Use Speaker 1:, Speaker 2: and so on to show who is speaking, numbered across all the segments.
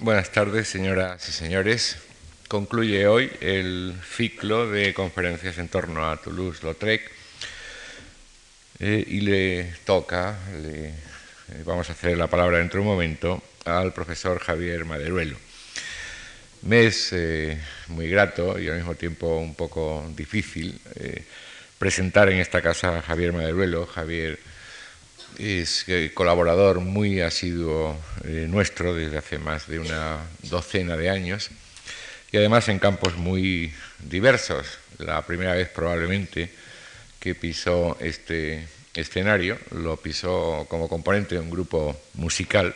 Speaker 1: Buenas tardes, señoras y señores. Concluye hoy el ciclo de conferencias en torno a Toulouse-Lautrec eh, y le toca, le, eh, vamos a hacer la palabra dentro de un momento, al profesor Javier Maderuelo. Me es eh, muy grato y al mismo tiempo un poco difícil presentar en esta casa a Javier Maderuelo. Javier es eh, colaborador muy asiduo eh, nuestro desde hace más de una docena de años y además en campos muy diversos. La primera vez probablemente que pisó este escenario lo pisó como componente de un grupo musical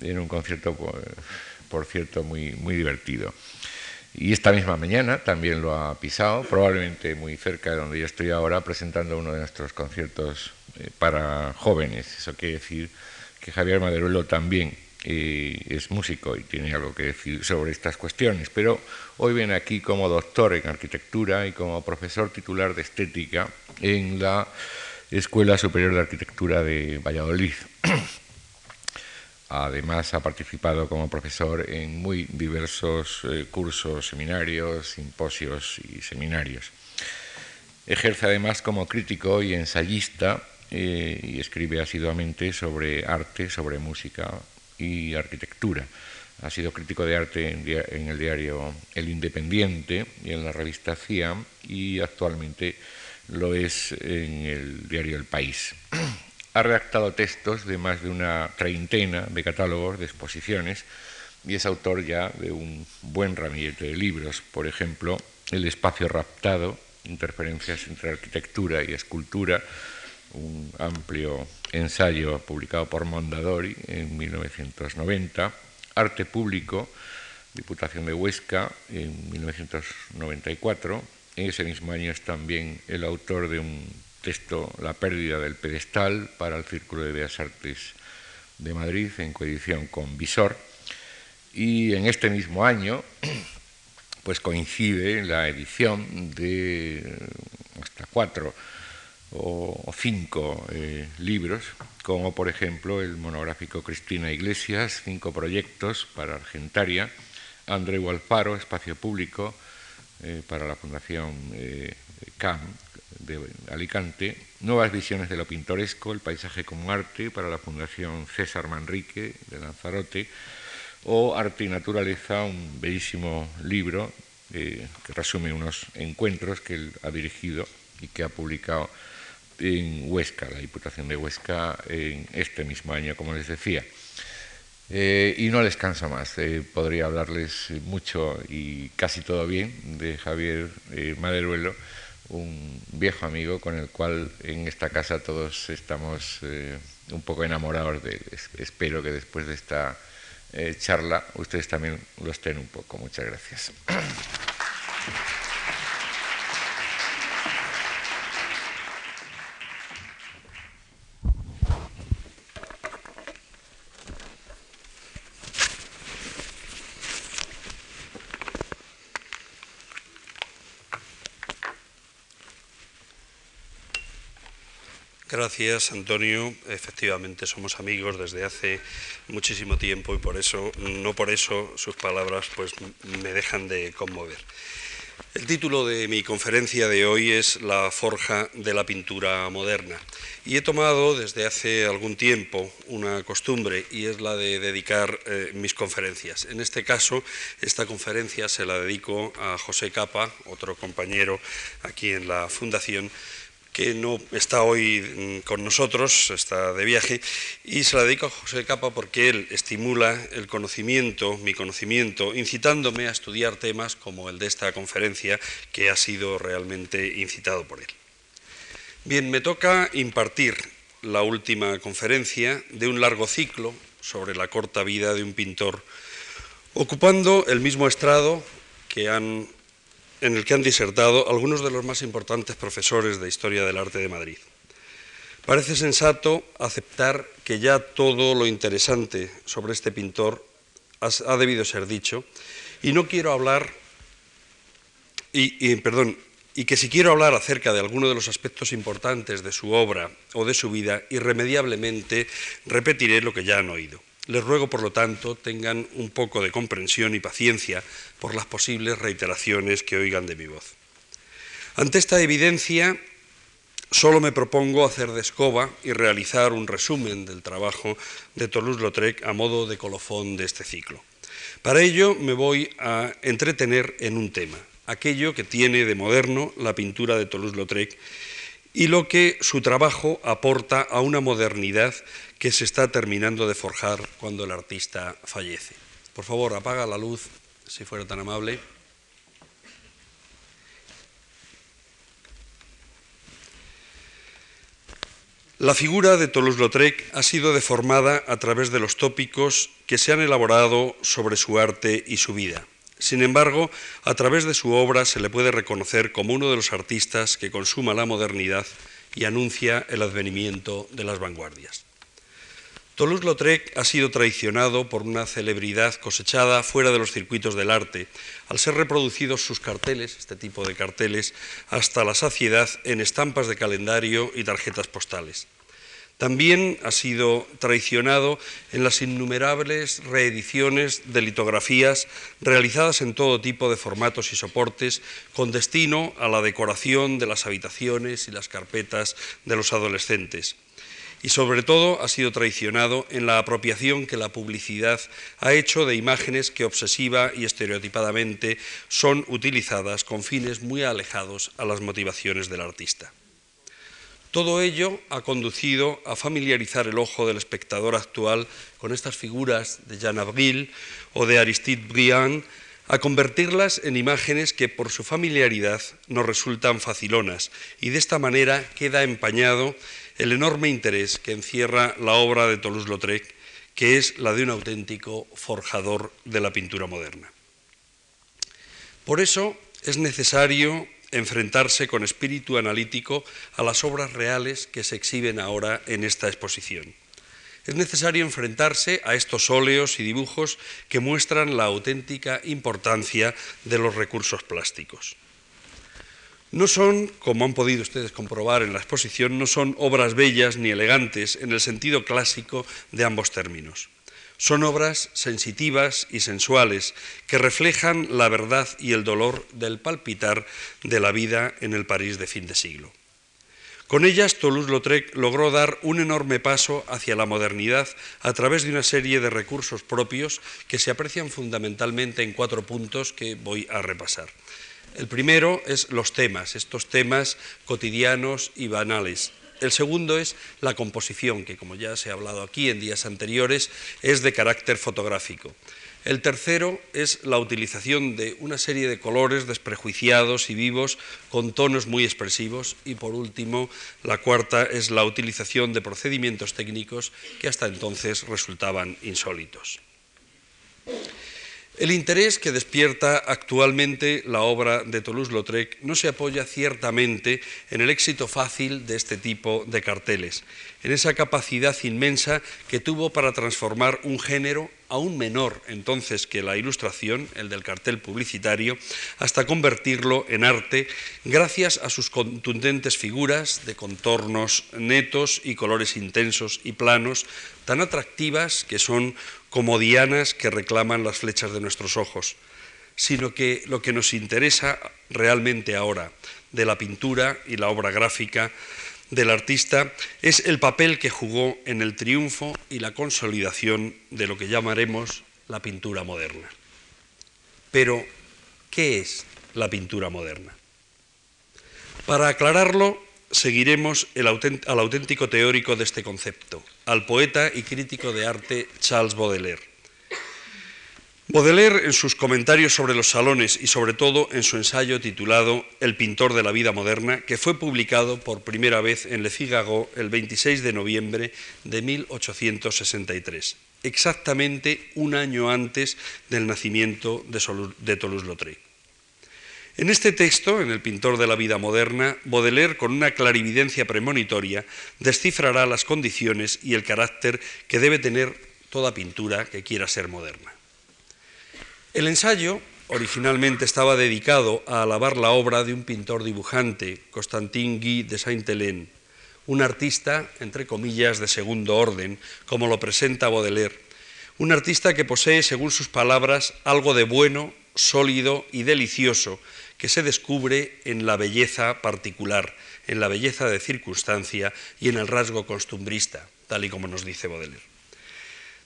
Speaker 1: en un concierto, por, cierto, muy, muy divertido. Y esta misma mañana también lo ha pisado, probablemente muy cerca de donde yo estoy ahora, presentando uno de nuestros conciertos eh, para jóvenes. Eso quiere decir que Javier Maderuelo también eh, es músico y tiene algo que decir sobre estas cuestiones. Pero hoy viene aquí como doctor en arquitectura y como profesor titular de estética en la Escuela Superior de Arquitectura de Valladolid. Además ha participado como profesor en muy diversos eh, cursos, seminarios, simposios y seminarios. Ejerce además como crítico y ensayista eh, y escribe asiduamente sobre arte, sobre música y arquitectura. Ha sido crítico de arte en, el diario El Independiente y en la revista CIAM y actualmente lo es en el diario El País. Ha redactado textos de más de una treintena de catálogos de exposiciones y es autor ya de un buen ramillete de libros, por ejemplo, El espacio raptado, interferencias entre arquitectura y escultura, un amplio ensayo publicado por Mondadori en 1990, Arte Público, Diputación de Huesca, en 1994. En ese mismo año es también el autor de un texto, La pérdida del pedestal, para el Círculo de Bellas Artes de Madrid, en coedición con Visor. Y en este mismo año, pues coincide la edición de hasta cuatro o, cinco eh, libros, como por ejemplo el monográfico Cristina Iglesias, cinco proyectos para Argentaria, Andreu Alfaro, Espacio Público, eh, para la Fundación eh, CAM de Alicante, Nuevas Visiones de lo Pintoresco, el Paisaje como Arte, para la Fundación César Manrique de Lanzarote, o Arte y Naturaleza, un bellísimo libro que resume unos encuentros que él ha dirigido y que ha publicado en Huesca, la Diputación de Huesca, en este mismo año, como les decía. Eh, y no les cansa más. Eh, podría hablarles mucho y casi todo bien de Javier eh, Maderuelo, un viejo amigo con el cual en esta casa todos estamos un poco enamorados de él. espero que después de esta charla ustedes también lo estén un poco. Muchas gracias.
Speaker 2: Gracias, Antonio. Efectivamente, somos amigos desde hace muchísimo tiempo y por eso, no por eso, sus palabras pues, me dejan de conmover. El título de mi conferencia de hoy es La forja de la pintura moderna. Y he tomado desde hace algún tiempo una costumbre y es la de dedicar eh, mis conferencias. En este caso, esta conferencia se la dedico a José Capa, otro compañero aquí en la Fundación, que no está hoy mm, con nosotros, está de viaje, y se la dedico a José Capa porque él estimula el conocimiento, mi conocimiento, incitándome a estudiar temas como el de esta conferencia, que ha sido realmente incitado por él. Bien, me toca impartir la última conferencia de un largo ciclo sobre la corta vida de un pintor, ocupando el mismo estrado que han en el que han disertado algunos de los más importantes profesores de Historia del Arte de Madrid. Parece sensato aceptar que ya todo lo interesante sobre este pintor ha debido ser dicho y no quiero hablar y, perdón y que si quiero hablar acerca de alguno de los aspectos importantes de su obra o de su vida irremediablemente repetiré lo que ya han oído Les ruego, por lo tanto, tengan un poco de comprensión y paciencia por las posibles reiteraciones que oigan de mi voz. Ante esta evidencia, solo me propongo hacer de escoba y realizar un resumen del trabajo de Toulouse-Lautrec a modo de colofón de este ciclo. Para ello me voy a entretener en un tema, aquello que tiene de moderno la pintura de Toulouse-Lautrec y lo que su trabajo aporta a una modernidad que se está terminando de forjar cuando el artista fallece. Por favor, apaga la luz, si fuera tan amable. La figura de Toulouse-Lautrec ha sido deformada a través de los tópicos que se han elaborado sobre su arte y su vida. Sin embargo, a través de su obra se le puede reconocer como uno de los artistas que consuma la modernidad y anuncia el advenimiento de las vanguardias. Toulouse-Lautrec ha sido traicionado por una celebridad cosechada fuera de los circuitos del arte, al ser reproducidos sus carteles, este tipo de carteles, hasta la saciedad en estampas de calendario y tarjetas postales. También ha sido traicionado en las innumerables reediciones de litografías realizadas en todo tipo de formatos y soportes con destino a la decoración de las habitaciones y las carpetas de los adolescentes y sobre todo ha sido traicionado en la apropiación que la publicidad ha hecho de imágenes que obsesiva y estereotipadamente son utilizadas con fines muy alejados a las motivaciones del artista. Todo ello ha conducido a familiarizar el ojo del espectador actual con estas figuras de Jean Avril o de Aristide Briand, a convertirlas en imágenes que por su familiaridad nos resultan facilonas y de esta manera queda empañado el enorme interés que encierra la obra de Toulouse-Lautrec, que es la de un auténtico forjador de la pintura moderna. Por eso es necesario enfrentarse con espíritu analítico a las obras reales que se exhiben ahora en esta exposición. Es necesario enfrentarse a estos óleos y dibujos que muestran la auténtica importancia de los recursos plásticos. No son, como han podido ustedes comprobar en la exposición, no son obras bellas ni elegantes en el sentido clásico de ambos términos. Son obras sensitivas y sensuales que reflejan la verdad y el dolor del palpitar de la vida en el París de fin de siglo. Con ellas, Toulouse-Lautrec logró dar un enorme paso hacia la modernidad a través de una serie de recursos propios que se aprecian fundamentalmente en cuatro puntos que voy a repasar. El primero es los temas, estos temas cotidianos y banales. El segundo es la composición, que como ya se ha hablado aquí en días anteriores, es de carácter fotográfico. El tercero es la utilización de una serie de colores desprejuiciados y vivos con tonos muy expresivos. Y por último, la cuarta es la utilización de procedimientos técnicos que hasta entonces resultaban insólitos. El interés que despierta actualmente la obra de Toulouse-Lautrec no se apoya ciertamente en el éxito fácil de este tipo de carteles, en esa capacidad inmensa que tuvo para transformar un género aún menor entonces que la ilustración, el del cartel publicitario, hasta convertirlo en arte gracias a sus contundentes figuras de contornos netos y colores intensos y planos, tan atractivas que son como dianas que reclaman las flechas de nuestros ojos, sino que lo que nos interesa realmente ahora de la pintura y la obra gráfica del artista es el papel que jugó en el triunfo y la consolidación de lo que llamaremos la pintura moderna. Pero, ¿qué es la pintura moderna? Para aclararlo, seguiremos al auténtico teórico de este concepto, al poeta y crítico de arte Charles Baudelaire. Baudelaire, en sus comentarios sobre los salones y sobre todo en su ensayo titulado El pintor de la vida moderna, que fue publicado por primera vez en Le Figaro el 26 de noviembre de 1863, exactamente un año antes del nacimiento de Toulouse-Lautrec. En este texto, en El pintor de la vida moderna, Baudelaire, con una clarividencia premonitoria, descifrará las condiciones y el carácter que debe tener toda pintura que quiera ser moderna. El ensayo originalmente estaba dedicado a alabar la obra de un pintor dibujante, Constantin Guy de Saint-Hélène, un artista, entre comillas, de segundo orden, como lo presenta Baudelaire, Un artista que posee, según sus palabras, algo de bueno, sólido y delicioso que se descubre en la belleza particular, en la belleza de circunstancia y en el rasgo costumbrista, tal y como nos dice Baudelaire.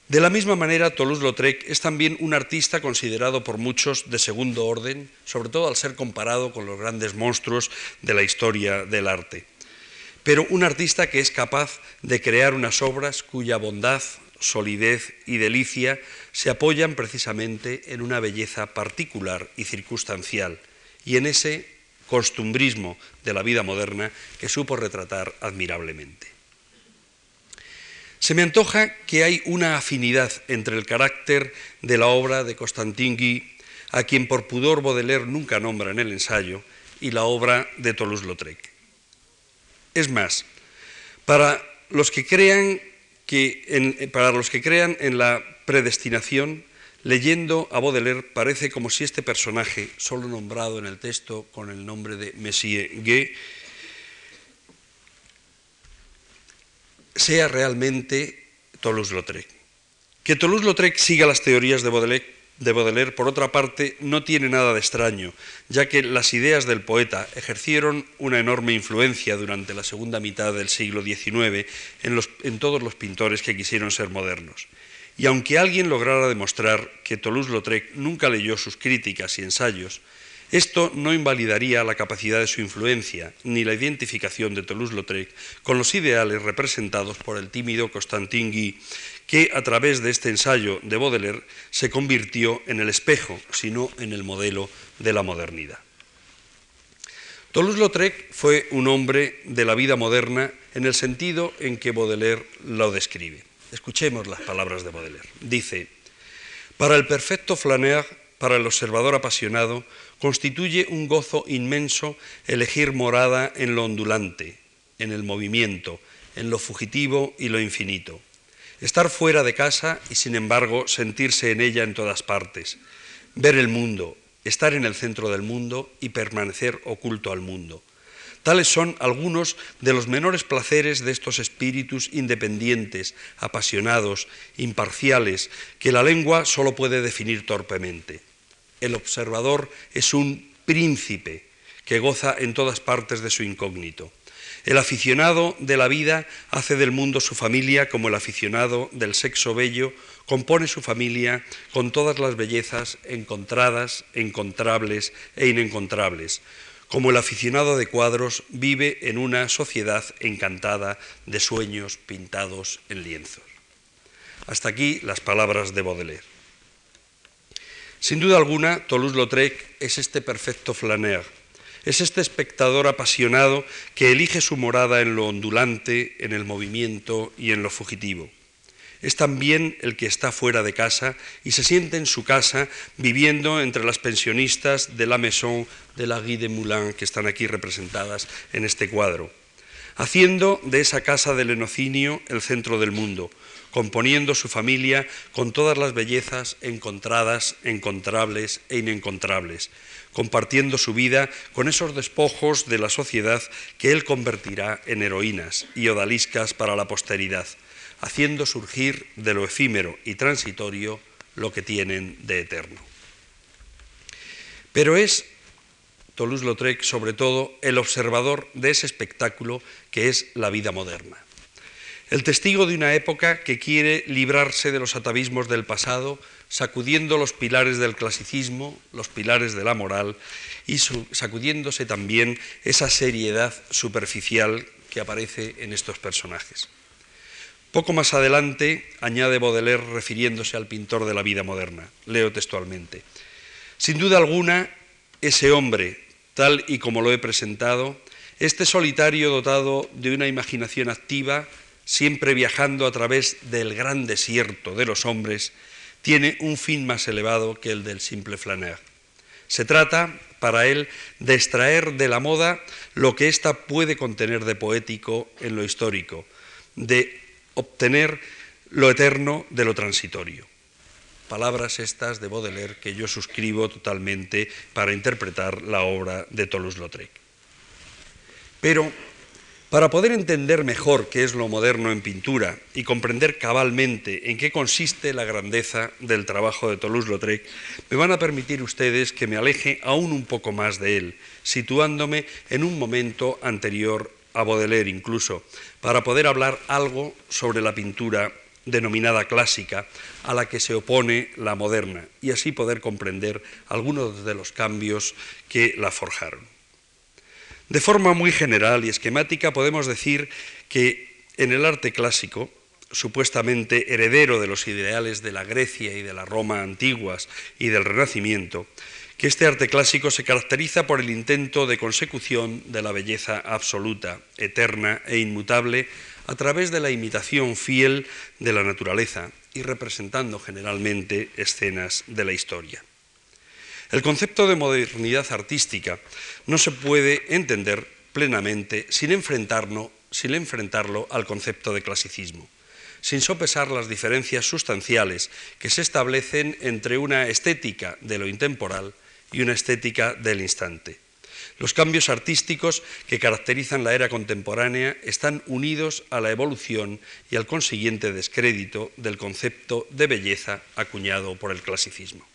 Speaker 2: De la misma manera, Toulouse-Lautrec es también un artista considerado por muchos de segundo orden, sobre todo al ser comparado con los grandes monstruos de la historia del arte. Pero un artista que es capaz de crear unas obras cuya bondad, solidez y delicia se apoyan precisamente en una belleza particular y circunstancial, y en ese costumbrismo de la vida moderna que supo retratar admirablemente. Se me antoja que hay una afinidad entre el carácter de la obra de Constantin Guy, a quien por pudor Baudelaire nunca nombra en el ensayo, y la obra de Toulouse-Lautrec. Es más, para los que crean que para los que crean en la predestinación, leyendo a Baudelaire parece como si este personaje, solo nombrado en el texto con el nombre de Messier Guy, sea realmente Toulouse-Lautrec. Que Toulouse-Lautrec siga las teorías de Baudelaire, por otra parte, no tiene nada de extraño, ya que las ideas del poeta ejercieron una enorme influencia durante la segunda mitad del siglo XIX en todos los pintores que quisieron ser modernos. Y aunque alguien lograra demostrar que Toulouse-Lautrec nunca leyó sus críticas y ensayos, esto no invalidaría la capacidad de su influencia ni la identificación de Toulouse-Lautrec con los ideales representados por el tímido Constantin Guy, que a través de este ensayo de Baudelaire se convirtió en el espejo, sino en el modelo de la modernidad. Toulouse-Lautrec fue un hombre de la vida moderna en el sentido en que Baudelaire lo describe. Escuchemos las palabras de Baudelaire. Dice, para el perfecto flaneur, para el observador apasionado, constituye un gozo inmenso elegir morada en lo ondulante, en el movimiento, en lo fugitivo y lo infinito. Estar fuera de casa y sin embargo sentirse en ella en todas partes. Ver el mundo, estar en el centro del mundo y permanecer oculto al mundo. Tales son algunos de los menores placeres de estos espíritus independientes, apasionados, imparciales, que la lengua solo puede definir torpemente el observador es un príncipe que goza en todas partes de su incógnito. El aficionado de la vida hace del mundo su familia como el aficionado del sexo bello compone su familia con todas las bellezas encontradas, encontrables e inencontrables, como el aficionado de cuadros vive en una sociedad encantada de sueños pintados en lienzos. Hasta aquí las palabras de Baudelaire. Sin duda alguna, Toulouse-Lautrec es este perfecto flaneur, es este espectador apasionado que elige su morada en lo ondulante, en el movimiento y en lo fugitivo. Es también el que está fuera de casa y se siente en su casa viviendo entre las pensionistas de la Maison de la Guy de Moulin que están aquí representadas en este cuadro, haciendo de esa casa del enocinio el centro del mundo, componiendo su familia con todas las bellezas encontradas, encontrables e inencontrables, compartiendo su vida con esos despojos de la sociedad que él convertirá en heroínas y odaliscas para la posteridad, haciendo surgir de lo efímero y transitorio lo que tienen de eterno. Pero es Toulouse-Lautrec sobre todo el observador de ese espectáculo que es la vida moderna el testigo de una época que quiere librarse de los atavismos del pasado, sacudiendo los pilares del clasicismo, los pilares de la moral y sacudiéndose también esa seriedad superficial que aparece en estos personajes. Poco más adelante añade Baudelaire refiriéndose al pintor de la vida moderna. Leo textualmente. Sin duda alguna, ese hombre, tal y como lo he presentado, este solitario dotado de una imaginación activa, siempre viajando a través del gran desierto de los hombres, tiene un fin más elevado que el del simple flaneur. Se trata, para él, de extraer de la moda lo que ésta puede contener de poético en lo histórico, de obtener lo eterno de lo transitorio. Palabras estas de Baudelaire que yo suscribo totalmente para interpretar la obra de Toulouse-Lautrec. Pero Para poder entender mejor qué es lo moderno en pintura y comprender cabalmente en qué consiste la grandeza del trabajo de Toulouse-Lautrec, me van a permitir ustedes que me aleje aún un poco más de él, situándome en un momento anterior a Baudelaire incluso, para poder hablar algo sobre la pintura denominada clásica, a la que se opone la moderna, y así poder comprender algunos de los cambios que la forjaron. De forma muy general y esquemática podemos decir que en el arte clásico, supuestamente heredero de los ideales de la Grecia y de la Roma antiguas y del Renacimiento, que este arte clásico se caracteriza por el intento de consecución de la belleza absoluta, eterna e inmutable a través de la imitación fiel de la naturaleza y representando generalmente escenas de la historia. El concepto de modernidad artística no se puede entender plenamente sin enfrentarlo, sin enfrentarlo al concepto de clasicismo, sin sopesar las diferencias sustanciales que se establecen entre una estética de lo intemporal y una estética del instante. Los cambios artísticos que caracterizan la era contemporánea están unidos a la evolución y al consiguiente descrédito del concepto de belleza acuñado por el clasicismo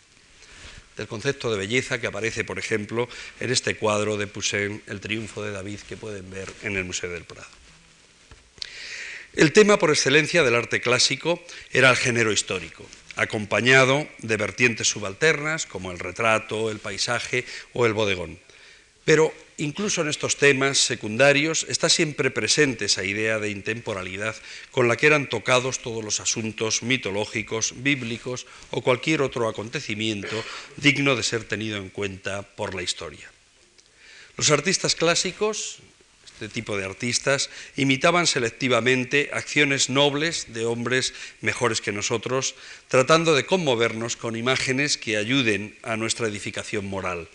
Speaker 2: del concepto de belleza que aparece, por ejemplo, en este cuadro de Poussin, El triunfo de David, que pueden ver en el Museo del Prado. El tema por excelencia del arte clásico era el género histórico, acompañado de vertientes subalternas como el retrato, el paisaje o el bodegón. Pero incluso en estos temas secundarios está siempre presente esa idea de intemporalidad con la que eran tocados todos los asuntos mitológicos, bíblicos o cualquier otro acontecimiento digno de ser tenido en cuenta por la historia. Los artistas clásicos, este tipo de artistas, imitaban selectivamente acciones nobles de hombres mejores que nosotros, tratando de conmovernos con imágenes que ayuden a nuestra edificación moral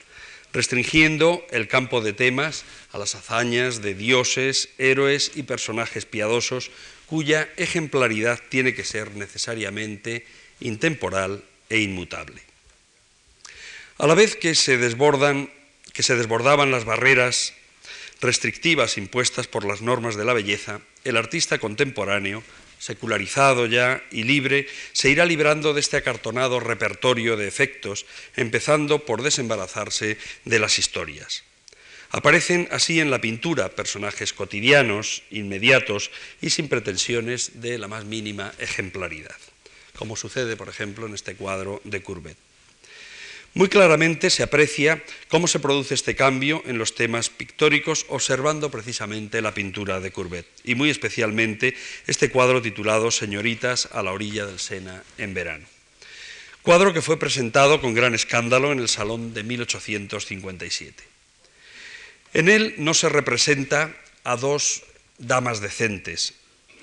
Speaker 2: restringiendo el campo de temas a las hazañas de dioses, héroes y personajes piadosos cuya ejemplaridad tiene que ser necesariamente intemporal e inmutable. A la vez que se desbordan que se desbordaban las barreras restrictivas impuestas por las normas de la belleza, el artista contemporáneo secularizado ya y libre, se irá librando de este acartonado repertorio de efectos, empezando por desembarazarse de las historias. Aparecen así en la pintura personajes cotidianos, inmediatos y sin pretensiones de la más mínima ejemplaridad, como sucede, por ejemplo, en este cuadro de Courbet. Muy claramente se aprecia cómo se produce este cambio en los temas pictóricos observando precisamente la pintura de Courbet y muy especialmente este cuadro titulado Señoritas a la orilla del Sena en verano. Cuadro que fue presentado con gran escándalo en el Salón de 1857. En él no se representa a dos damas decentes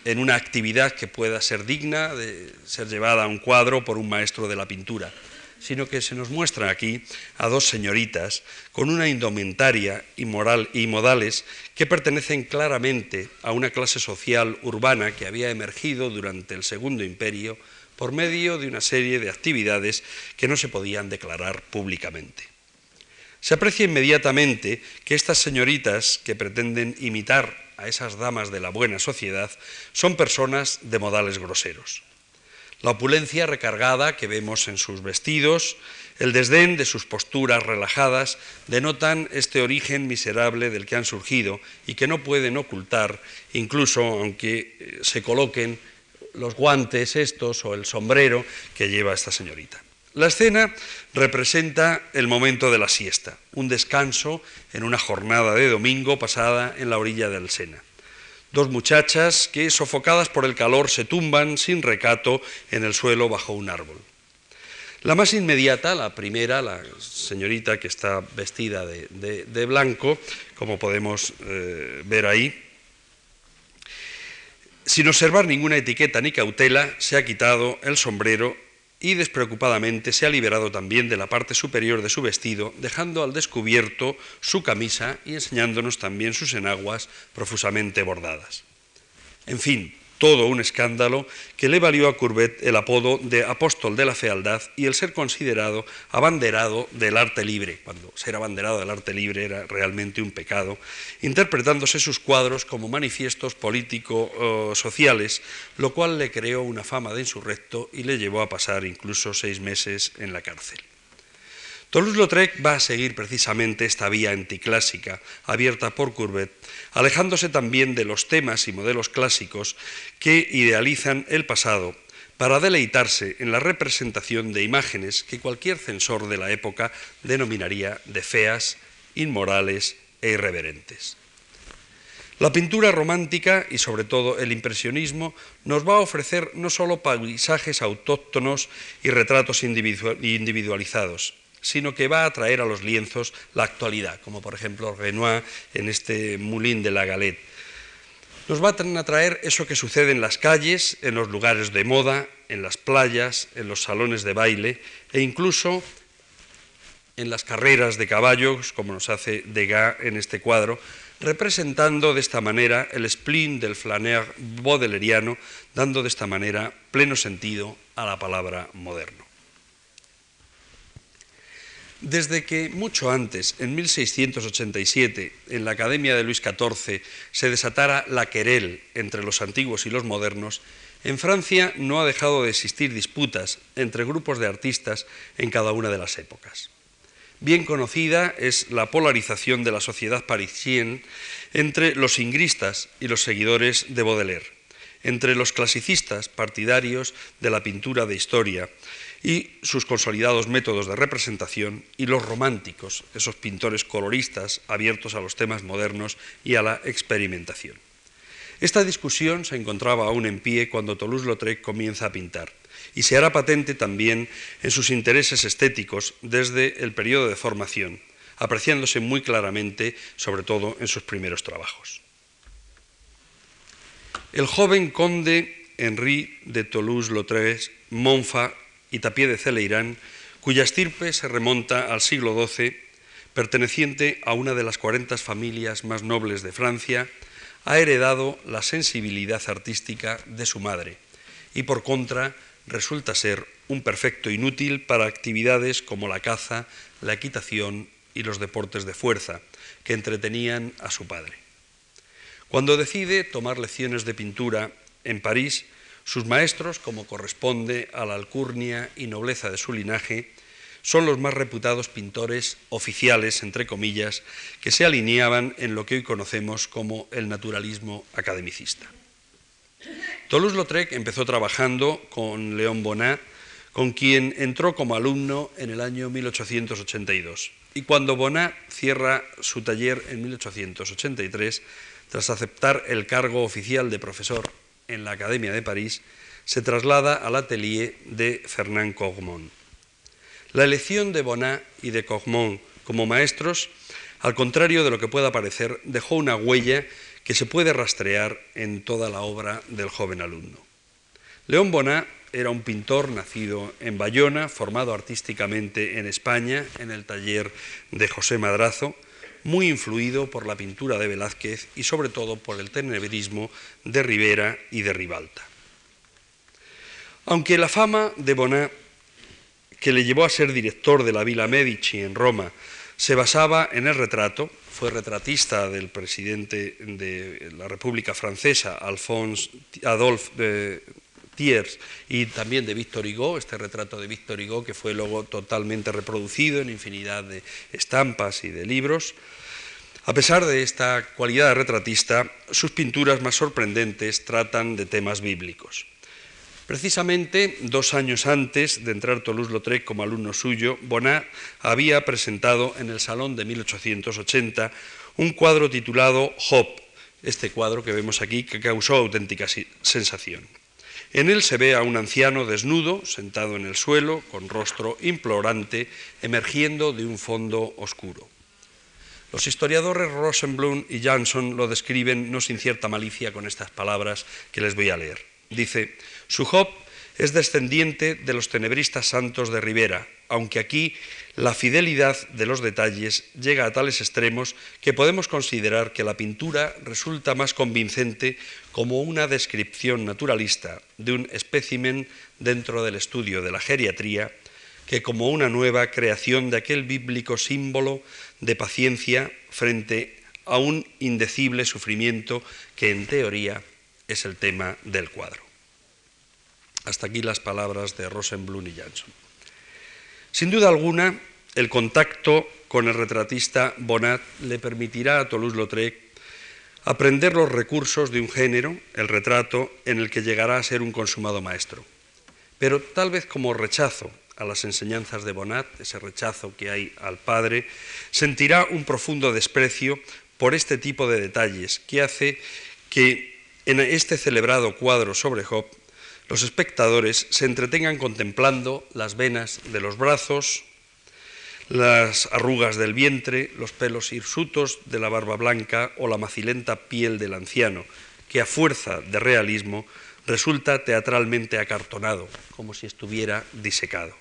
Speaker 2: en una actividad que pueda ser digna de ser llevada a un cuadro por un maestro de la pintura sino que se nos muestra aquí a dos señoritas con una indumentaria y, moral, y modales que pertenecen claramente a una clase social urbana que había emergido durante el Segundo Imperio por medio de una serie de actividades que no se podían declarar públicamente. Se aprecia inmediatamente que estas señoritas que pretenden imitar a esas damas de la buena sociedad son personas de modales groseros. La opulencia recargada que vemos en sus vestidos, el desdén de sus posturas relajadas, denotan este origen miserable del que han surgido y que no pueden ocultar, incluso aunque eh, se coloquen los guantes estos o el sombrero que lleva esta señorita. La escena representa el momento de la siesta, un descanso en una jornada de domingo pasada en la orilla del Sena. Dos muchachas que, sofocadas por el calor, se tumban sin recato en el suelo bajo un árbol. La más inmediata, la primera, la señorita que está vestida de, blanco, como podemos eh, ver ahí, sin observar ninguna etiqueta ni cautela, se ha quitado el sombrero y despreocupadamente se ha liberado también de la parte superior de su vestido, dejando al descubierto su camisa y enseñándonos también sus enaguas profusamente bordadas. En fin, todo un escándalo que le valió a Courbet el apodo de apóstol de la fealdad y el ser considerado abanderado del arte libre, cuando ser abanderado del arte libre era realmente un pecado, interpretándose sus cuadros como manifiestos político-sociales, lo cual le creó una fama de insurrecto y le llevó a pasar incluso seis meses en la cárcel. Toulouse-Lautrec va a seguir precisamente esta vía anticlásica abierta por Courbet, alejándose también de los temas y modelos clásicos que idealizan el pasado para deleitarse en la representación de imágenes que cualquier censor de la época denominaría de feas, inmorales e irreverentes. La pintura romántica y sobre todo el impresionismo nos va a ofrecer no solo paisajes autóctonos y retratos individualizados, sino que va a traer a los lienzos la actualidad, como por ejemplo Renoir en este Moulin de la Galette. Nos va a traer eso que sucede en las calles, en los lugares de moda, en las playas, en los salones de baile e incluso en las carreras de caballos, como nos hace Degas en este cuadro, representando de esta manera el spleen del flaner baudeleriano, dando de esta manera pleno sentido a la palabra moderno. Desde que mucho antes, en 1687, en la Academia de Luis XIV, se desatara la querel entre los antiguos y los modernos, en Francia no ha dejado de existir disputas entre grupos de artistas en cada una de las épocas. Bien conocida es la polarización de la sociedad parisienne entre los ingristas y los seguidores de Baudelaire, entre los clasicistas partidarios de la pintura de historia y sus consolidados métodos de representación, y los románticos, esos pintores coloristas abiertos a los temas modernos y a la experimentación. Esta discusión se encontraba aún en pie cuando Toulouse-Lautrec comienza a pintar, y se hará patente también en sus intereses estéticos desde el periodo de formación, apreciándose muy claramente, sobre todo en sus primeros trabajos. El joven conde Henri de Toulouse-Lautrec Monfa y Tapié de Celeirán, cuya estirpe se remonta al siglo XII, perteneciente a una de las 40 familias más nobles de Francia, ha heredado la sensibilidad artística de su madre y por contra resulta ser un perfecto inútil para actividades como la caza, la equitación y los deportes de fuerza, que entretenían a su padre. Cuando decide tomar lecciones de pintura en París, sus maestros, como corresponde a la alcurnia y nobleza de su linaje, son los más reputados pintores oficiales, entre comillas, que se alineaban en lo que hoy conocemos como el naturalismo academicista. Toulouse-Lautrec empezó trabajando con Léon Bonnat, con quien entró como alumno en el año 1882. Y cuando Bonnat cierra su taller en 1883, tras aceptar el cargo oficial de profesor en la Academia de París, se traslada al atelier de Fernand Cogmont. La elección de Bonnat y de Cogmont como maestros, al contrario de lo que pueda parecer, dejó una huella que se puede rastrear en toda la obra del joven alumno. León Bonnat era un pintor nacido en Bayona, formado artísticamente en España, en el taller de José Madrazo, muy influido por la pintura de Velázquez y sobre todo por el tenebrismo de Rivera y de Ribalta. Aunque la fama de Bonnat, que le llevó a ser director de la Villa Medici en Roma, se basaba en el retrato, fue retratista del presidente de la República Francesa, Alphonse Adolphe Y también de Victor Hugo, este retrato de Victor Hugo que fue luego totalmente reproducido en infinidad de estampas y de libros. A pesar de esta cualidad de retratista, sus pinturas más sorprendentes tratan de temas bíblicos. Precisamente dos años antes de entrar Toulouse-Lautrec como alumno suyo, Bonnat había presentado en el Salón de 1880 un cuadro titulado Job, este cuadro que vemos aquí que causó auténtica sensación. En él se ve a un anciano desnudo, sentado en el suelo, con rostro implorante, emergiendo de un fondo oscuro. Los historiadores Rosenblum y Jansson lo describen no sin cierta malicia con estas palabras que les voy a leer. Dice, su Job es descendiente de los tenebristas santos de Rivera, aunque aquí la fidelidad de los detalles llega a tales extremos que podemos considerar que la pintura resulta más convincente como una descripción naturalista de un espécimen dentro del estudio de la geriatría que como una nueva creación de aquel bíblico símbolo de paciencia frente a un indecible sufrimiento que en teoría es el tema del cuadro. Hasta aquí las palabras de Rosenblum y Jansson. Sin duda alguna, el contacto con el retratista Bonnat le permitirá a Toulouse-Lautrec aprender los recursos de un género, el retrato, en el que llegará a ser un consumado maestro. Pero tal vez como rechazo a las enseñanzas de Bonnat, ese rechazo que hay al padre, sentirá un profundo desprecio por este tipo de detalles que hace que en este celebrado cuadro sobre Job los espectadores se entretengan contemplando las venas de los brazos, las arrugas del vientre, los pelos hirsutos de la barba blanca o la macilenta piel del anciano, que a fuerza de realismo resulta teatralmente acartonado, como si estuviera disecado.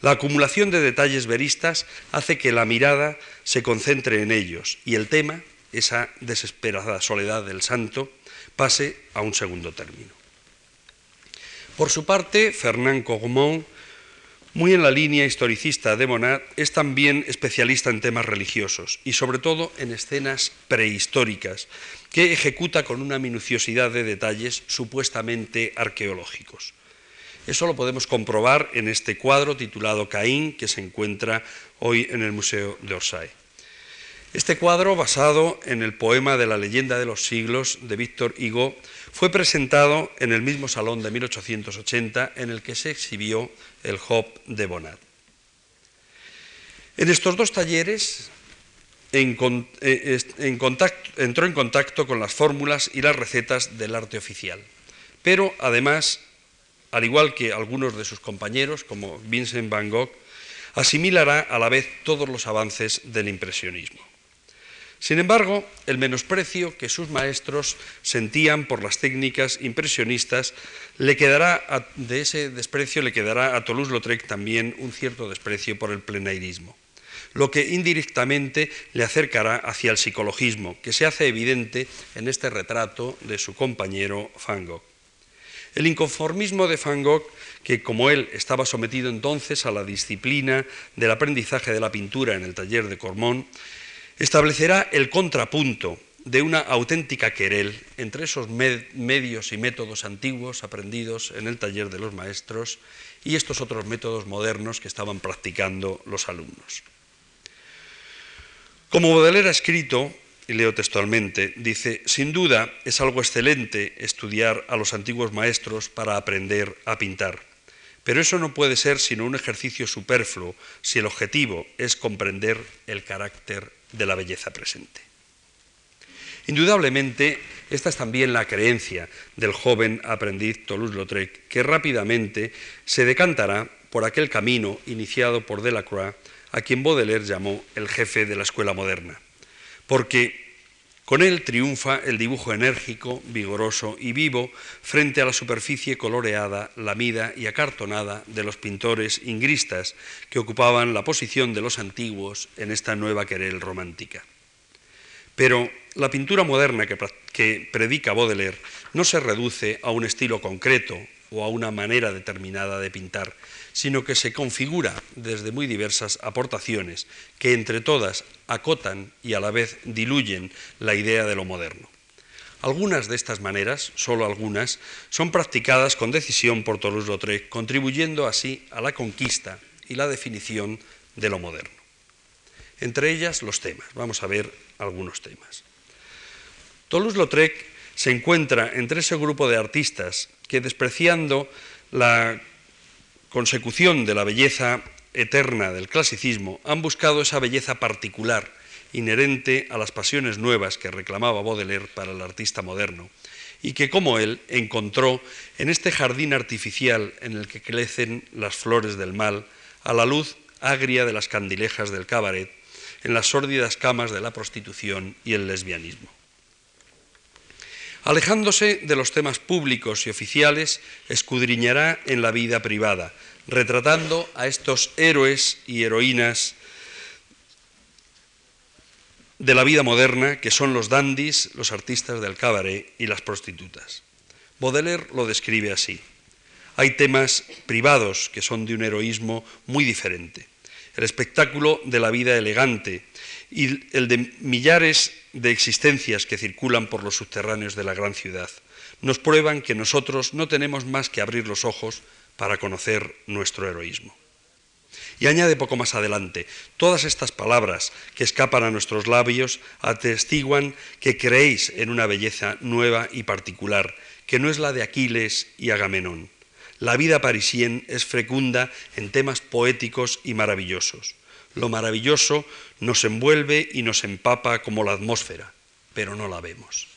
Speaker 2: La acumulación de detalles veristas hace que la mirada se concentre en ellos y el tema, esa desesperada soledad del santo, pase a un segundo término. Por su parte, Fernand Cogmont, muy en la línea historicista de Monat, es también especialista en temas religiosos y sobre todo en escenas prehistóricas, que ejecuta con una minuciosidad de detalles supuestamente arqueológicos. Eso lo podemos comprobar en este cuadro titulado Caín, que se encuentra hoy en el Museo de Orsay. Este cuadro, basado en el poema de la leyenda de los siglos de Víctor Hugo, fue presentado en el mismo salón de 1880 en el que se exhibió el Job de Bonnat. En estos dos talleres eh, entró en contacto con las fórmulas y las recetas del arte oficial, pero además, al igual que algunos de sus compañeros, como Vincent van Gogh, asimilará a la vez todos los avances del impresionismo. Sin embargo, el menosprecio que sus maestros sentían por las técnicas impresionistas le quedará de ese desprecio le quedará a Toulouse-Lautrec también un cierto desprecio por el plenairismo, lo que indirectamente le acercará hacia el psicologismo, que se hace evidente en este retrato de su compañero Van Gogh. El inconformismo de Van Gogh, que como él estaba sometido entonces a la disciplina del aprendizaje de la pintura en el taller de Cormont, establecerá el contrapunto de una auténtica querel entre esos medios y métodos antiguos aprendidos en el taller de los maestros y estos otros métodos modernos que estaban practicando los alumnos. Como Baudelaire ha escrito, y leo textualmente, dice, sin duda es algo excelente estudiar a los antiguos maestros para aprender a pintar, pero eso no puede ser sino un ejercicio superfluo si el objetivo es comprender el carácter de la belleza presente. Indudablemente, esta es también la creencia del joven aprendiz Toulouse-Lautrec, que rápidamente se decantará por aquel camino iniciado por Delacroix, a quien Baudelaire llamó el jefe de la escuela moderna, porque con él triunfa el dibujo enérgico, vigoroso y vivo frente a la superficie coloreada, lamida y acartonada de los pintores ingristas que ocupaban la posición de los antiguos en esta nueva querel romántica. Pero la pintura moderna que, que predica Baudelaire no se reduce a un estilo concreto o a una manera determinada de pintar, sino que se configura desde muy diversas aportaciones que entre todas acotan y a la vez diluyen la idea de lo moderno. Algunas de estas maneras, solo algunas, son practicadas con decisión por Toulouse-Lautrec, contribuyendo así a la conquista y la definición de lo moderno. Entre ellas los temas. Vamos a ver algunos temas. Toulouse-Lautrec se encuentra entre ese grupo de artistas que, despreciando la consecución de la belleza eterna del clasicismo, han buscado esa belleza particular, inherente a las pasiones nuevas que reclamaba Baudelaire para el artista moderno, y que, como él, encontró en este jardín artificial en el que crecen las flores del mal, a la luz agria de las candilejas del cabaret, en las sórdidas camas de la prostitución y el lesbianismo. Alejándose de los temas públicos y oficiales, escudriñará en la vida privada, retratando a estos héroes y heroínas de la vida moderna, que son los dandis, los artistas del cabaret y las prostitutas. Baudelaire lo describe así. Hay temas privados que son de un heroísmo muy diferente. El espectáculo de la vida elegante y el de millares de existencias que circulan por los subterráneos de la gran ciudad nos prueban que nosotros no tenemos más que abrir los ojos para conocer nuestro heroísmo. Y añade poco más adelante, todas estas palabras que escapan a nuestros labios atestiguan que creéis en una belleza nueva y particular, que no es la de Aquiles y Agamenón. La vida parisien es fecunda en temas poéticos y maravillosos. Lo maravilloso nos envuelve y nos empapa como la atmósfera, pero no la vemos.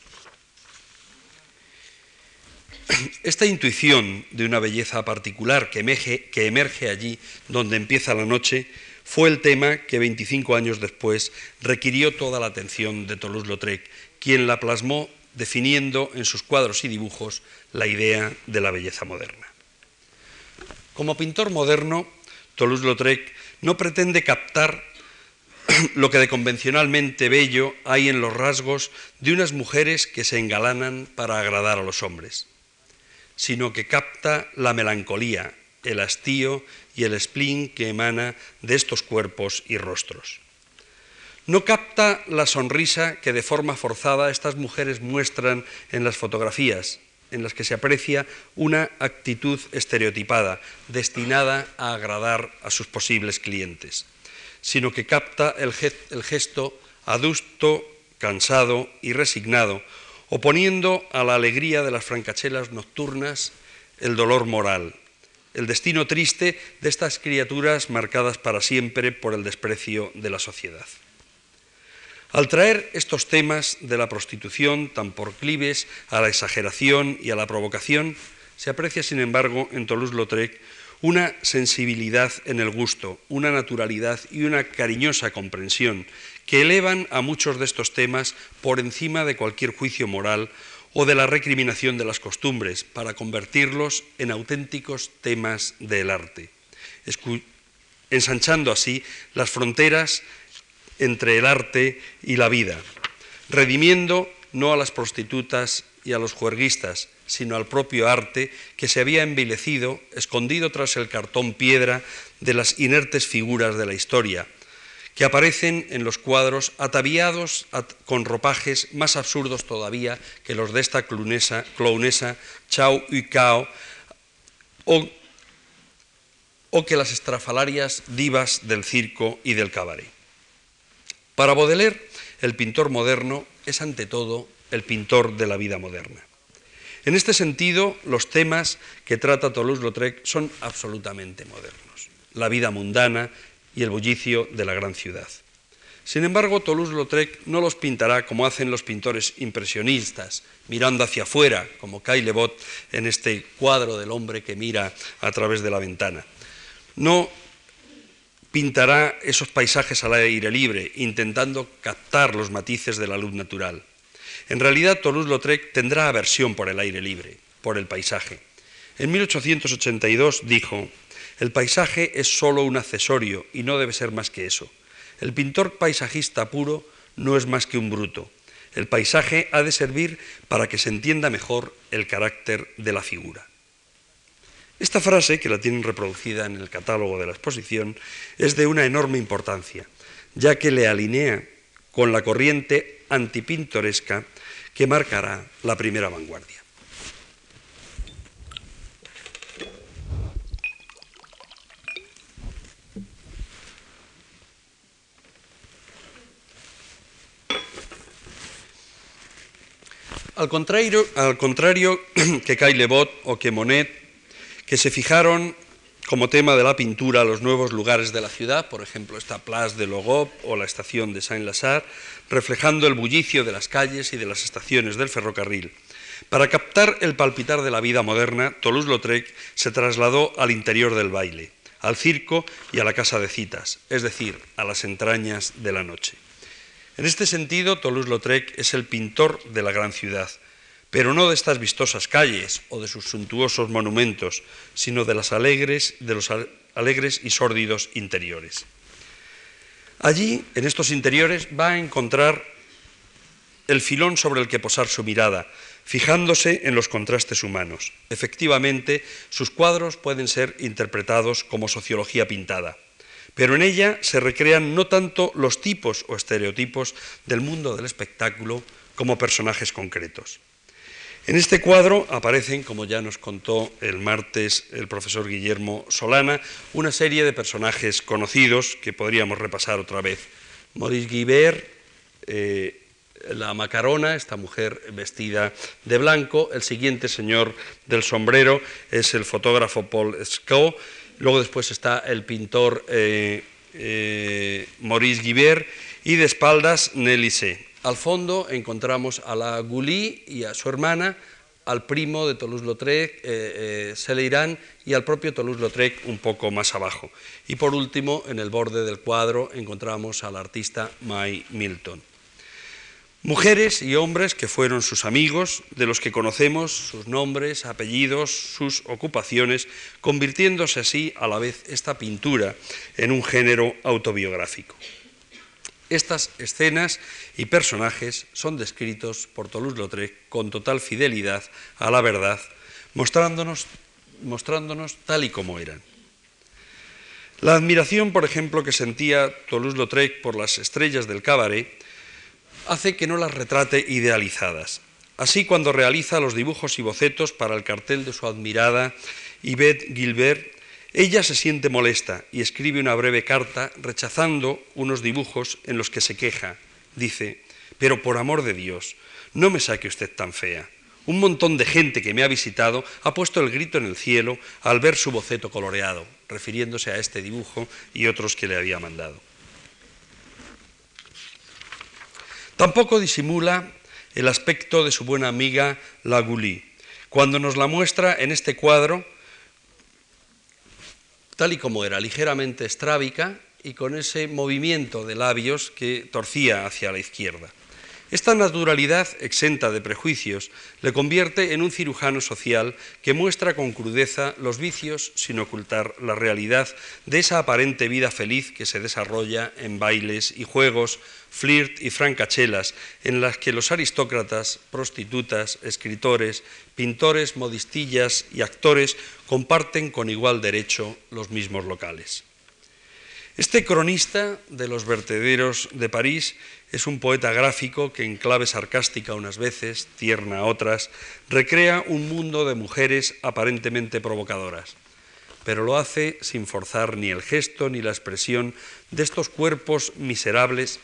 Speaker 2: Esta intuición de una belleza particular que emerge, allí donde empieza la noche fue el tema que 25 años después requirió toda la atención de Toulouse-Lautrec, quien la plasmó definiendo en sus cuadros y dibujos la idea de la belleza moderna. Como pintor moderno, Toulouse-Lautrec no pretende captar lo que de convencionalmente bello hay en los rasgos de unas mujeres que se engalanan para agradar a los hombres sino que capta la melancolía, el hastío y el spleen que emana de estos cuerpos y rostros. No capta la sonrisa que de forma forzada estas mujeres muestran en las fotografías, en las que se aprecia una actitud estereotipada, destinada a agradar a sus posibles clientes, sino que capta el, gesto adusto, cansado y resignado, oponiendo a la alegría de las francachelas nocturnas el dolor moral, el destino triste de estas criaturas marcadas para siempre por el desprecio de la sociedad. Al traer estos temas de la prostitución tan proclives a la exageración y a la provocación, se aprecia, sin embargo, en Toulouse-Lautrec una sensibilidad en el gusto, una naturalidad y una cariñosa comprensión que elevan a muchos de estos temas por encima de cualquier juicio moral o de la recriminación de las costumbres, para convertirlos en auténticos temas del arte, ensanchando así las fronteras entre el arte y la vida, redimiendo no a las prostitutas y a los juerguistas, sino al propio arte que se había envilecido, escondido tras el cartón piedra de las inertes figuras de la historia, que aparecen en los cuadros ataviados con ropajes más absurdos todavía que los de esta clownesa, clownesa Chao y Cao, o que las estrafalarias divas del circo y del cabaret. Para Baudelaire, el pintor moderno es ante todo el pintor de la vida moderna. En este sentido, los temas que trata Toulouse-Lautrec son absolutamente modernos. La vida mundana, y el bullicio de la gran ciudad. Sin embargo, Toulouse-Lautrec no los pintará como hacen los pintores impresionistas, mirando hacia afuera, como Caillebot en este cuadro del hombre que mira a través de la ventana. No pintará esos paisajes al aire libre, intentando captar los matices de la luz natural. En realidad, Toulouse-Lautrec tendrá aversión por el aire libre, por el paisaje. En 1882 dijo, el paisaje es solo un accesorio y no debe ser más que eso. El pintor paisajista puro no es más que un bruto. El paisaje ha de servir para que se entienda mejor el carácter de la figura. Esta frase, que la tienen reproducida en el catálogo de la exposición, es de una enorme importancia, ya que le alinea con la corriente antipintoresca que marcará la primera vanguardia. Al contrario, al contrario que Caillebot o que Monet, que se fijaron como tema de la pintura los nuevos lugares de la ciudad, por ejemplo esta Place de Logop o la estación de Saint-Lazare, reflejando el bullicio de las calles y de las estaciones del ferrocarril. Para captar el palpitar de la vida moderna, Toulouse-Lautrec se trasladó al interior del baile, al circo y a la casa de citas, es decir, a las entrañas de la noche. En este sentido, Toulouse-Lautrec es el pintor de la gran ciudad, pero no de estas vistosas calles o de sus suntuosos monumentos, sino de, las alegres, de los alegres y sórdidos interiores. Allí, en estos interiores, va a encontrar el filón sobre el que posar su mirada, fijándose en los contrastes humanos. Efectivamente, sus cuadros pueden ser interpretados como sociología pintada, pero en ella se recrean no tanto los tipos o estereotipos del mundo del espectáculo como personajes concretos. En este cuadro aparecen, como ya nos contó el martes el profesor Guillermo Solana, una serie de personajes conocidos que podríamos repasar otra vez. Maurice Guibert, eh, la macarona, esta mujer vestida de blanco, el siguiente señor del sombrero es el fotógrafo Paul Scott, luego después está el pintor eh, eh, Maurice Guibert y de espaldas Nelly al fondo encontramos a la Gulí y a su hermana, al primo de Toulouse-Lautrec, eh, eh y al propio Toulouse-Lautrec un poco más abajo. Y por último, en el borde del cuadro encontramos al artista May Milton. Mujeres y hombres que fueron sus amigos, de los que conocemos sus nombres, apellidos, sus ocupaciones, convirtiéndose así a la vez esta pintura en un género autobiográfico. Estas escenas y personajes son descritos por Toulouse-Lautrec con total fidelidad a la verdad, mostrándonos, mostrándonos tal y como eran. La admiración, por ejemplo, que sentía Toulouse-Lautrec por las estrellas del cabaret hace que no las retrate idealizadas. Así, cuando realiza los dibujos y bocetos para el cartel de su admirada Yvette Gilbert, ella se siente molesta y escribe una breve carta rechazando unos dibujos en los que se queja. Dice, pero por amor de Dios, no me saque usted tan fea. Un montón de gente que me ha visitado ha puesto el grito en el cielo al ver su boceto coloreado, refiriéndose a este dibujo y otros que le había mandado. Tampoco disimula el aspecto de su buena amiga Laguli, cuando nos la muestra en este cuadro tal y como era, ligeramente estrábica y con ese movimiento de labios que torcía hacia la izquierda. Esta naturalidad, exenta de prejuicios, le convierte en un cirujano social que muestra con crudeza los vicios sin ocultar la realidad de esa aparente vida feliz que se desarrolla en bailes y juegos, flirt y francachelas, en las que los aristócratas, prostitutas, escritores, pintores, modistillas y actores comparten con igual derecho los mismos locales. Este cronista de los vertederos de París es un poeta gráfico que en clave sarcástica unas veces, tierna otras, recrea un mundo de mujeres aparentemente provocadoras, pero lo hace sin forzar ni el gesto ni la expresión de estos cuerpos miserables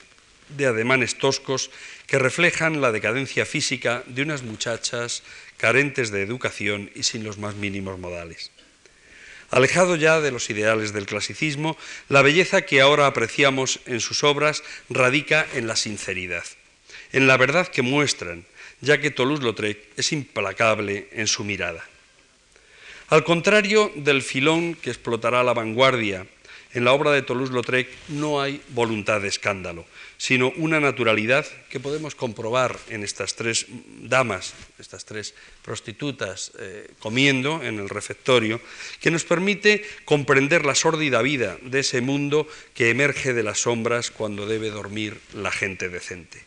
Speaker 2: de ademanes toscos que reflejan la decadencia física de unas muchachas carentes de educación y sin los más mínimos modales. Alejado ya de los ideales del clasicismo, la belleza que ahora apreciamos en sus obras radica en la sinceridad, en la verdad que muestran, ya que Toulouse-Lautrec es implacable en su mirada. Al contrario del filón que explotará la vanguardia, en la obra de Toulouse-Lautrec no hay voluntad de escándalo, sino una naturalidad que podemos comprobar en estas tres damas, estas tres prostitutas eh, comiendo en el refectorio, que nos permite comprender la sórdida vida de ese mundo que emerge de las sombras cuando debe dormir la gente decente.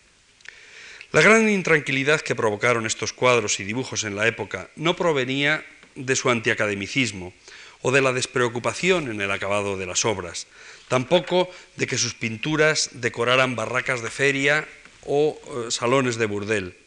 Speaker 2: La gran intranquilidad que provocaron estos cuadros y dibujos en la época no provenía de su antiacademicismo o de la despreocupación en el acabado de las obras, tampoco de que sus pinturas decoraran barracas de feria o eh, salones de burdel,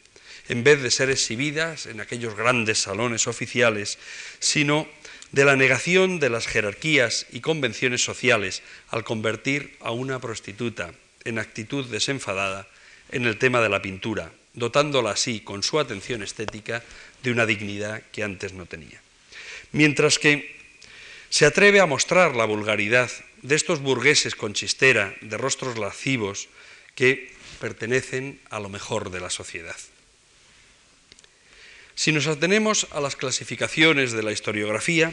Speaker 2: en vez de ser exhibidas en aquellos grandes salones oficiales, sino de la negación de las jerarquías y convenciones sociales al convertir a una prostituta en actitud desenfadada en el tema de la pintura, dotándola así con su atención estética de una dignidad que antes no tenía. Mientras que se atreve a mostrar la vulgaridad de estos burgueses con chistera, de rostros lascivos, que pertenecen a lo mejor de la sociedad. Si nos atenemos a las clasificaciones de la historiografía,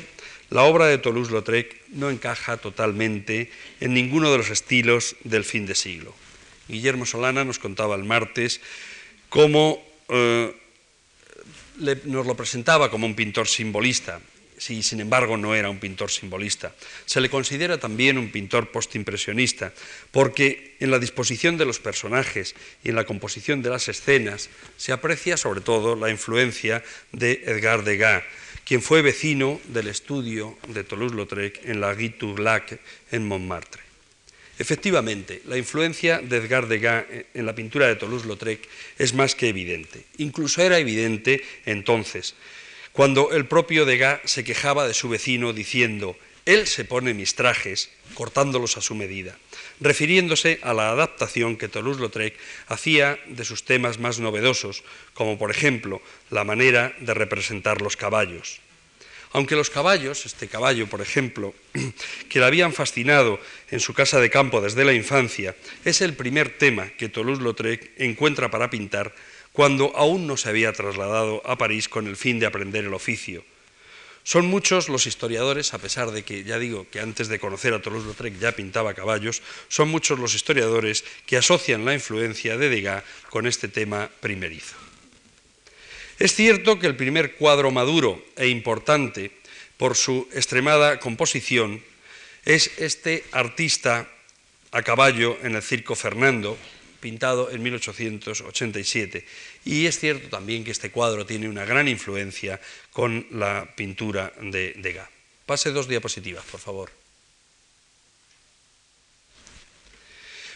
Speaker 2: la obra de Toulouse-Lautrec no encaja totalmente en ninguno de los estilos del fin de siglo. Guillermo Solana nos contaba el martes cómo eh, nos lo presentaba como un pintor simbolista, si sin embargo no era un pintor simbolista. Se le considera también un pintor postimpresionista, porque en la disposición de los personajes y en la composición de las escenas se aprecia sobre todo la influencia de Edgar Degas, quien fue vecino del estudio de Toulouse-Lautrec en la Guy Tourlac en Montmartre. Efectivamente, la influencia de Edgar Degas en la pintura de Toulouse-Lautrec es más que evidente. Incluso era evidente entonces, cuando el propio Degas se quejaba de su vecino diciendo, él se pone mis trajes, cortándolos a su medida, refiriéndose a la adaptación que Toulouse-Lautrec hacía de sus temas más novedosos, como por ejemplo la manera de representar los caballos. Aunque los caballos, este caballo, por ejemplo, que le habían fascinado en su casa de campo desde la infancia, es el primer tema que Toulouse-Lautrec encuentra para pintar cuando aún no se había trasladado a París con el fin de aprender el oficio. Son muchos los historiadores, a pesar de que ya digo que antes de conocer a Toulouse-Lautrec ya pintaba caballos, son muchos los historiadores que asocian la influencia de Degas con este tema primerizo. Es cierto que el primer cuadro maduro e importante por su extremada composición es este artista a caballo en el Circo Fernando, pintado en 1887. Y es cierto también que este cuadro tiene una gran influencia con la pintura de Degas. Pase dos diapositivas, por favor.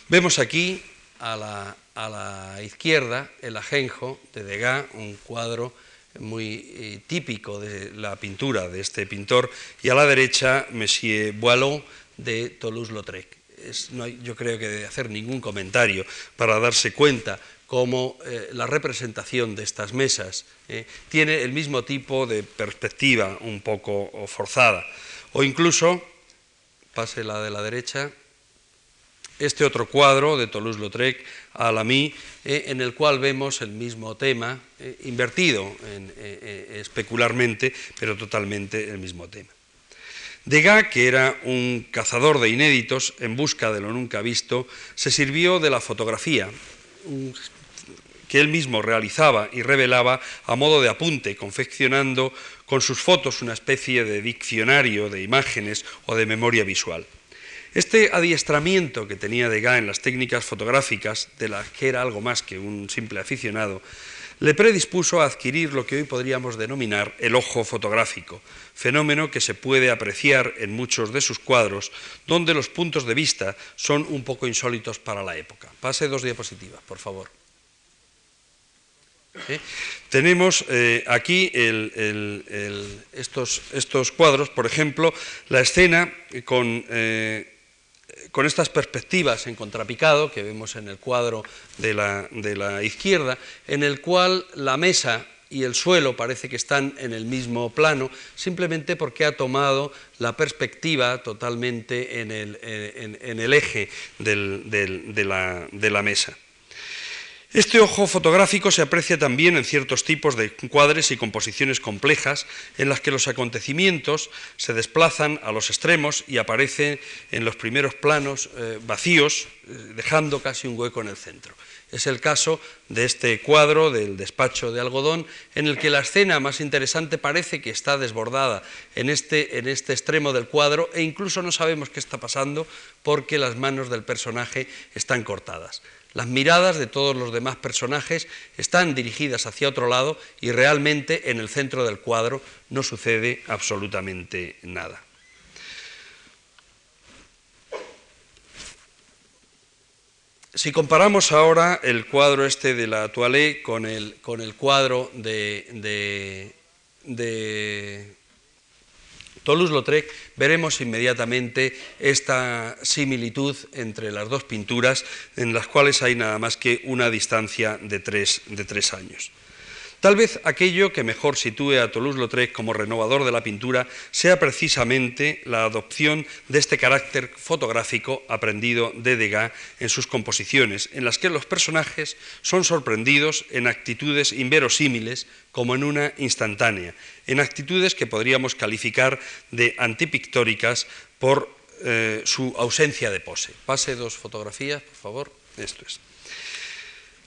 Speaker 2: Vemos aquí a la, a la izquierda el ajenjo de Degas, un cuadro muy eh, típico de la pintura de este pintor, y a la derecha Monsieur Boileau de Toulouse-Lautrec. No yo creo que de hacer ningún comentario para darse cuenta cómo eh, la representación de estas mesas eh, tiene el mismo tipo de perspectiva un poco forzada. O incluso, pase la de la derecha, este otro cuadro de Toulouse-Lautrec, a la eh, en el cual vemos el mismo tema, eh, invertido eh, especularmente, pero totalmente el mismo tema. Degas, que era un cazador de inéditos en busca de lo nunca visto, se sirvió de la fotografía, que él mismo realizaba y revelaba a modo de apunte, confeccionando con sus fotos una especie de diccionario de imágenes o de memoria visual. Este adiestramiento que tenía Degas en las técnicas fotográficas, de las que era algo más que un simple aficionado, le predispuso a adquirir lo que hoy podríamos denominar el ojo fotográfico, fenómeno que se puede apreciar en muchos de sus cuadros, donde los puntos de vista son un poco insólitos para la época. Pase dos diapositivas, por favor. Tenemos eh, aquí estos, estos, cuadros, por ejemplo, la escena con eh, con estas perspectivas en contrapicado que vemos en el cuadro de la, izquierda, en el cual la mesa y el suelo parece que están en el mismo plano, simplemente porque ha tomado la perspectiva totalmente en el, eje de la mesa. Este ojo fotográfico se aprecia también en ciertos tipos de cuadres y composiciones complejas en las que los acontecimientos se desplazan a los extremos y aparecen en los primeros planos eh, vacíos, eh, dejando casi un hueco en el centro. Es el caso de este cuadro del despacho de algodón, en el que la escena más interesante parece que está desbordada en este, en este extremo del cuadro e incluso no sabemos qué está pasando porque las manos del personaje están cortadas. Las miradas de todos los demás personajes están dirigidas hacia otro lado y realmente en el centro del cuadro no sucede absolutamente nada. Si comparamos ahora el cuadro este de la Toilette con el, con el cuadro de, de Toulouse-Lautrec, veremos inmediatamente esta similitud entre las dos pinturas, en las cuales hay nada más que una distancia de tres, de tres años. Tal vez aquello que mejor sitúe a Toulouse-Lautrec como renovador de la pintura sea precisamente la adopción de este carácter fotográfico aprendido de Degas en sus composiciones, en las que los personajes son sorprendidos en actitudes inverosímiles como en una instantánea, en actitudes que podríamos calificar de antipictóricas por eh, su ausencia de pose. Pase dos fotografías, por favor. Esto es.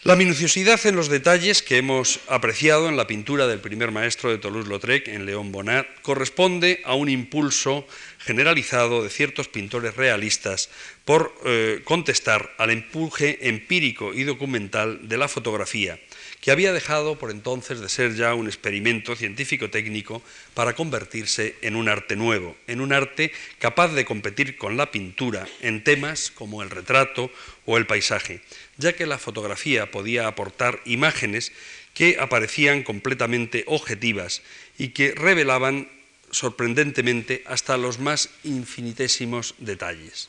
Speaker 2: La minuciosidad en los detalles que hemos apreciado en la pintura del primer maestro de Toulouse-Lautrec, en León Bonnat, corresponde a un impulso generalizado de ciertos pintores realistas por eh, contestar al empuje empírico y documental de la fotografía, que había dejado por entonces de ser ya un experimento científico-técnico para convertirse en un arte nuevo, en un arte capaz de competir con la pintura en temas como el retrato o el paisaje ya que la fotografía podía aportar imágenes que aparecían completamente objetivas y que revelaban sorprendentemente hasta los más infinitésimos detalles.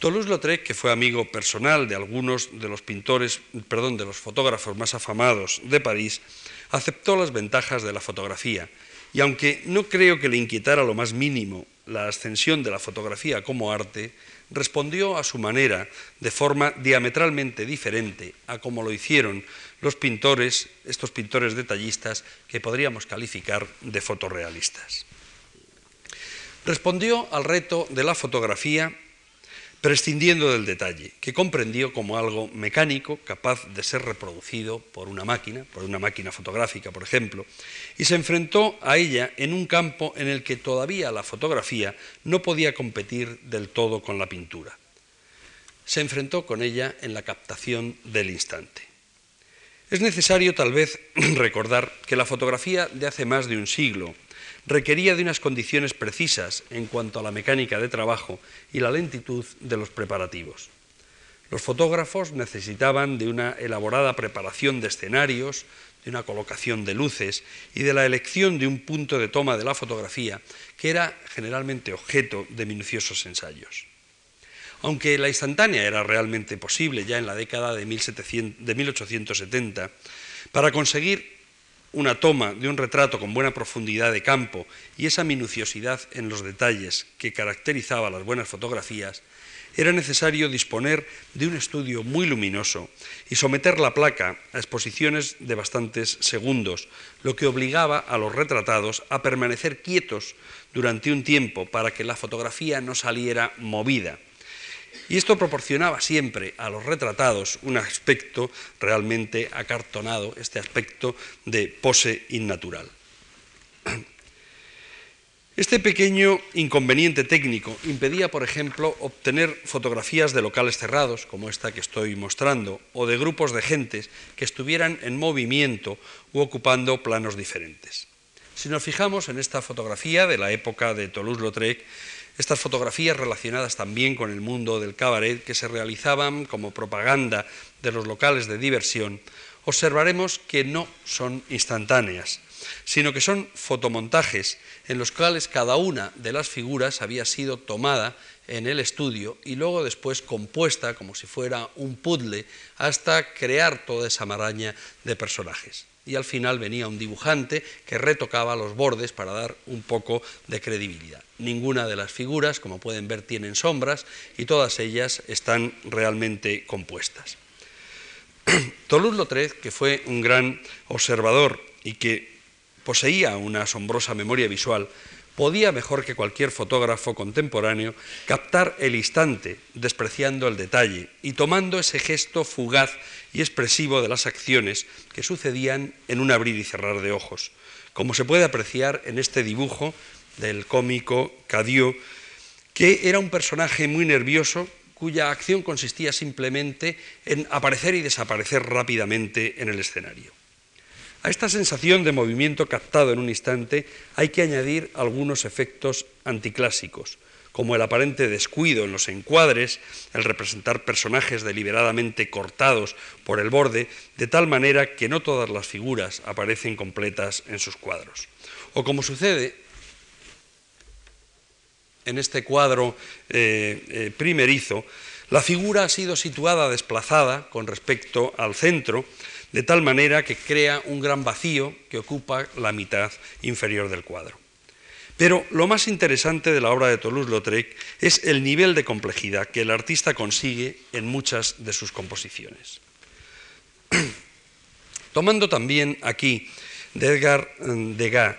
Speaker 2: Toulouse-Lautrec, que fue amigo personal de algunos de los pintores, perdón, de los fotógrafos más afamados de París, aceptó las ventajas de la fotografía y aunque no creo que le inquietara lo más mínimo la ascensión de la fotografía como arte, respondió a su manera, de forma diametralmente diferente a como lo hicieron los pintores, estos pintores detallistas que podríamos calificar de fotorrealistas. Respondió al reto de la fotografía prescindiendo del detalle, que comprendió como algo mecánico capaz de ser reproducido por una máquina, por una máquina fotográfica, por ejemplo, y se enfrentó a ella en un campo en el que todavía la fotografía no podía competir del todo con la pintura. Se enfrentó con ella en la captación del instante. Es necesario tal vez recordar que la fotografía de hace más de un siglo requería de unas condiciones precisas en cuanto a la mecánica de trabajo y la lentitud de los preparativos. Los fotógrafos necesitaban de una elaborada preparación de escenarios, de una colocación de luces y de la elección de un punto de toma de la fotografía que era generalmente objeto de minuciosos ensayos. Aunque la instantánea era realmente posible ya en la década de, 1870, para conseguir una toma de un retrato con buena profundidad de campo y esa minuciosidad en los detalles que caracterizaba las buenas fotografías, era necesario disponer de un estudio muy luminoso y someter la placa a exposiciones de bastantes segundos, lo que obligaba a los retratados a permanecer quietos durante un tiempo para que la fotografía no saliera movida y esto proporcionaba siempre a los retratados un aspecto realmente acartonado, este aspecto de pose innatural. Este pequeño inconveniente técnico impedía, por ejemplo, obtener fotografías de locales cerrados, como esta que estoy mostrando, o de grupos de gentes que estuvieran en movimiento u ocupando planos diferentes. Si nos fijamos en esta fotografía de la época de Toulouse-Lautrec, estas fotografías relacionadas también con el mundo del cabaret que se realizaban como propaganda de los locales de diversión, observaremos que no son instantáneas, sino que son fotomontajes en los cuales cada una de las figuras había sido tomada en el estudio y luego después compuesta como si fuera un puzzle hasta crear toda esa maraña de personajes y al final venía un dibujante que retocaba los bordes para dar un poco de credibilidad. Ninguna de las figuras, como pueden ver, tienen sombras y todas ellas están realmente compuestas. Toulouse-Lautrec, que fue un gran observador y que poseía una asombrosa memoria visual, podía mejor que cualquier fotógrafo contemporáneo captar el instante, despreciando el detalle y tomando ese gesto fugaz y expresivo de las acciones que sucedían en un abrir y cerrar de ojos, como se puede apreciar en este dibujo del cómico Cadieux, que era un personaje muy nervioso cuya acción consistía simplemente en aparecer y desaparecer rápidamente en el escenario. A esta sensación de movimiento captado en un instante hay que añadir algunos efectos anticlásicos, como el aparente descuido en los encuadres, el representar personajes deliberadamente cortados por el borde, de tal manera que no todas las figuras aparecen completas en sus cuadros. O como sucede en este cuadro eh, eh, primerizo, la figura ha sido situada desplazada con respecto al centro, de tal manera que crea un gran vacío que ocupa la mitad inferior del cuadro. Pero lo más interesante de la obra de Toulouse-Lautrec es el nivel de complejidad que el artista consigue en muchas de sus composiciones. Tomando también aquí de Edgar Degas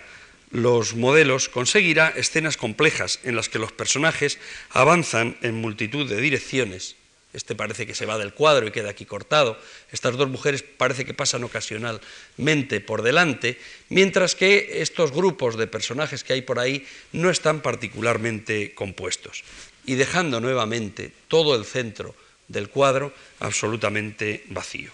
Speaker 2: los modelos, conseguirá escenas complejas en las que los personajes avanzan en multitud de direcciones este parece que se va del cuadro y queda aquí cortado, estas dos mujeres parece que pasan ocasionalmente por delante, mientras que estos grupos de personajes que hay por ahí no están particularmente compuestos, y dejando nuevamente todo el centro del cuadro absolutamente vacío.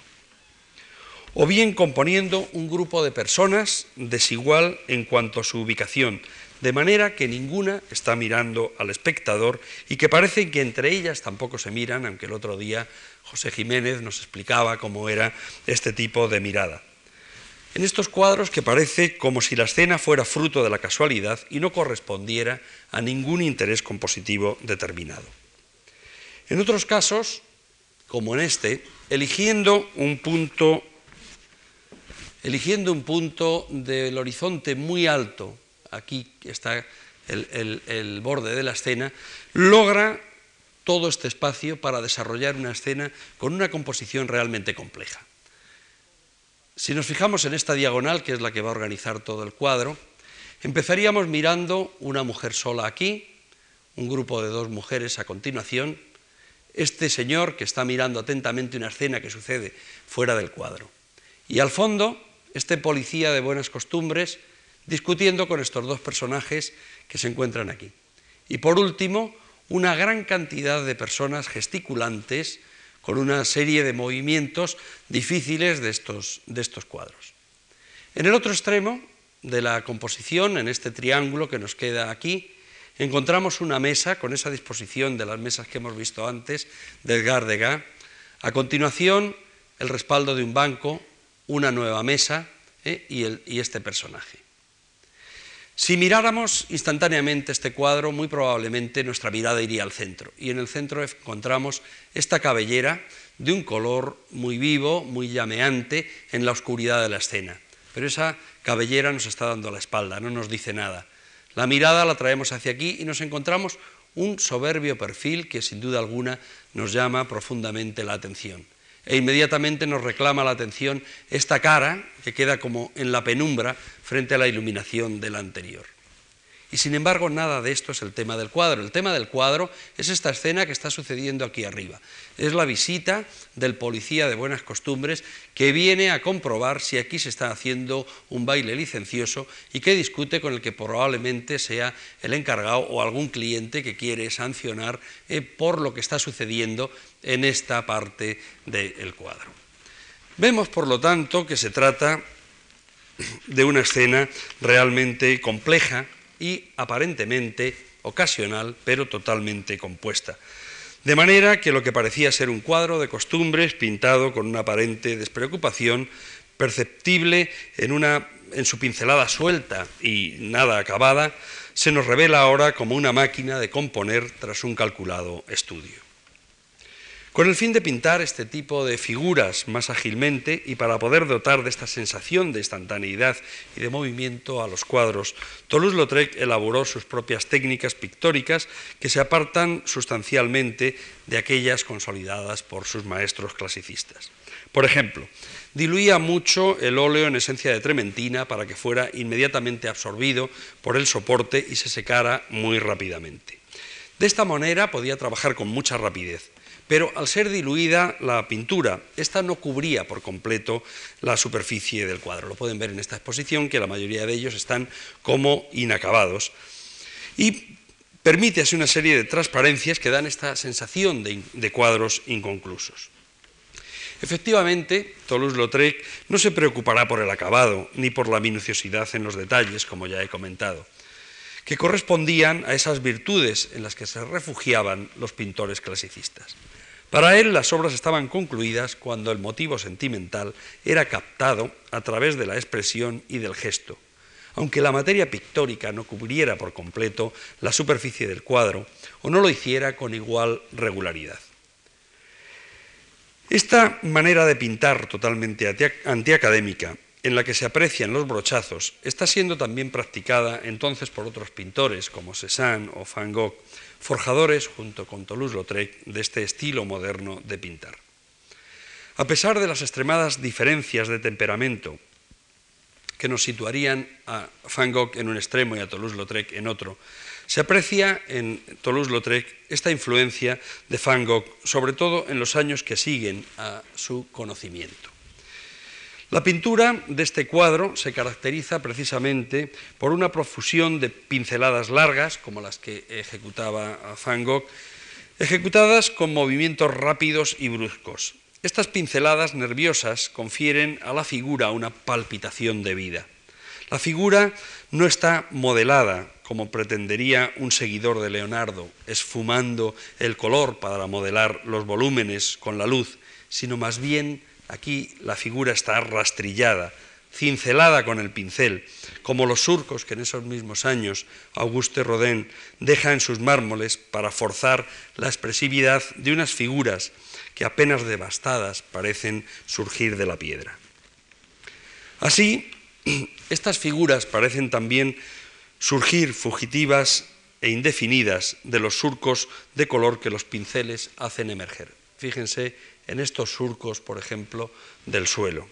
Speaker 2: O bien componiendo un grupo de personas desigual en cuanto a su ubicación, de manera que ninguna está mirando al espectador y que parece que entre ellas tampoco se miran, aunque el otro día José Jiménez nos explicaba cómo era este tipo de mirada. En estos cuadros que parece como si la escena fuera fruto de la casualidad y no correspondiera a ningún interés compositivo determinado. En otros casos, como en este, eligiendo un punto eligiendo un punto del horizonte muy alto aquí está el, borde de la escena, logra todo este espacio para desarrollar una escena con una composición realmente compleja. Si nos fijamos en esta diagonal, que es la que va a organizar todo el cuadro, empezaríamos mirando una mujer sola aquí, un grupo de dos mujeres a continuación, este señor que está mirando atentamente una escena que sucede fuera del cuadro. Y al fondo, este policía de buenas costumbres discutiendo con estos dos personajes que se encuentran aquí. Y por último, una gran cantidad de personas gesticulantes con una serie de movimientos difíciles de estos, cuadros. En el otro extremo de la composición, en este triángulo que nos queda aquí, encontramos una mesa con esa disposición de las mesas que hemos visto antes de Edgar Degas. A continuación, el respaldo de un banco, una nueva mesa ¿eh? y este personaje. Si miráramos instantáneamente este cuadro, muy probablemente nuestra mirada iría al centro. Y en el centro encontramos esta cabellera de un color muy vivo, muy llameante en la oscuridad de la escena. Pero esa cabellera nos está dando la espalda, no nos dice nada. La mirada la traemos hacia aquí y nos encontramos un soberbio perfil que sin duda alguna nos llama profundamente la atención e inmediatamente nos reclama la atención esta cara que queda como en la penumbra frente a la iluminación de la anterior. Y sin embargo, nada de esto es el tema del cuadro. El tema del cuadro es esta escena que está sucediendo aquí arriba. Es la visita del policía de buenas costumbres que viene a comprobar si aquí se está haciendo un baile licencioso y que discute con el que probablemente sea el encargado o algún cliente que quiere sancionar eh, por lo que está sucediendo en esta parte del cuadro. Vemos, por lo tanto, que se trata de una escena realmente compleja, y aparentemente ocasional, pero totalmente compuesta. De manera que lo que parecía ser un cuadro de costumbres pintado con una aparente despreocupación, perceptible en, una, en su pincelada suelta y nada acabada, se nos revela ahora como una máquina de componer tras un calculado estudio. Con el fin de pintar este tipo de figuras más ágilmente y para poder dotar de esta sensación de instantaneidad y de movimiento a los cuadros, Toulouse-Lautrec elaboró sus propias técnicas pictóricas que se apartan sustancialmente de aquellas consolidadas por sus maestros clasicistas. Por ejemplo, diluía mucho el óleo en esencia de trementina para que fuera inmediatamente absorbido por el soporte y se secara muy rápidamente. De esta manera podía trabajar con mucha rapidez pero al ser diluida la pintura, esta no cubría por completo la superficie del cuadro. Lo pueden ver en esta exposición, que la mayoría de ellos están como inacabados. Y permite así una serie de transparencias que dan esta sensación de, cuadros inconclusos. Efectivamente, Toulouse-Lautrec no se preocupará por el acabado ni por la minuciosidad en los detalles, como ya he comentado, que correspondían a esas virtudes en las que se refugiaban los pintores clasicistas. Para él las obras estaban concluidas cuando el motivo sentimental era captado a través de la expresión y del gesto. Aunque la materia pictórica no cubriera por completo la superficie del cuadro o no lo hiciera con igual regularidad. Esta manera de pintar totalmente antiacadémica, en la que se aprecian los brochazos, está siendo también practicada entonces por otros pintores como Cézanne o Van Gogh, forjadores junto con Toulouse-Lautrec de este estilo moderno de pintar. A pesar de las extremadas diferencias de temperamento que nos situarían a Van Gogh en un extremo y a Toulouse-Lautrec en otro, Se aprecia en Toulouse-Lautrec esta influencia de Van Gogh, sobre todo en los años que siguen a su conocimiento. La pintura de este cuadro se caracteriza precisamente por una profusión de pinceladas largas, como las que ejecutaba Van Gogh, ejecutadas con movimientos rápidos y bruscos. Estas pinceladas nerviosas confieren a la figura una palpitación de vida. La figura no está modelada como pretendería un seguidor de Leonardo, esfumando el color para modelar los volúmenes con la luz, sino más bien Aquí la figura está rastrillada, cincelada con el pincel, como los surcos que en esos mismos años Auguste Rodin deja en sus mármoles para forzar la expresividad de unas figuras que apenas devastadas parecen surgir de la piedra. Así, estas figuras parecen también surgir fugitivas e indefinidas de los surcos de color que los pinceles hacen emerger. Fíjense en estos surcos, por ejemplo, del suelo.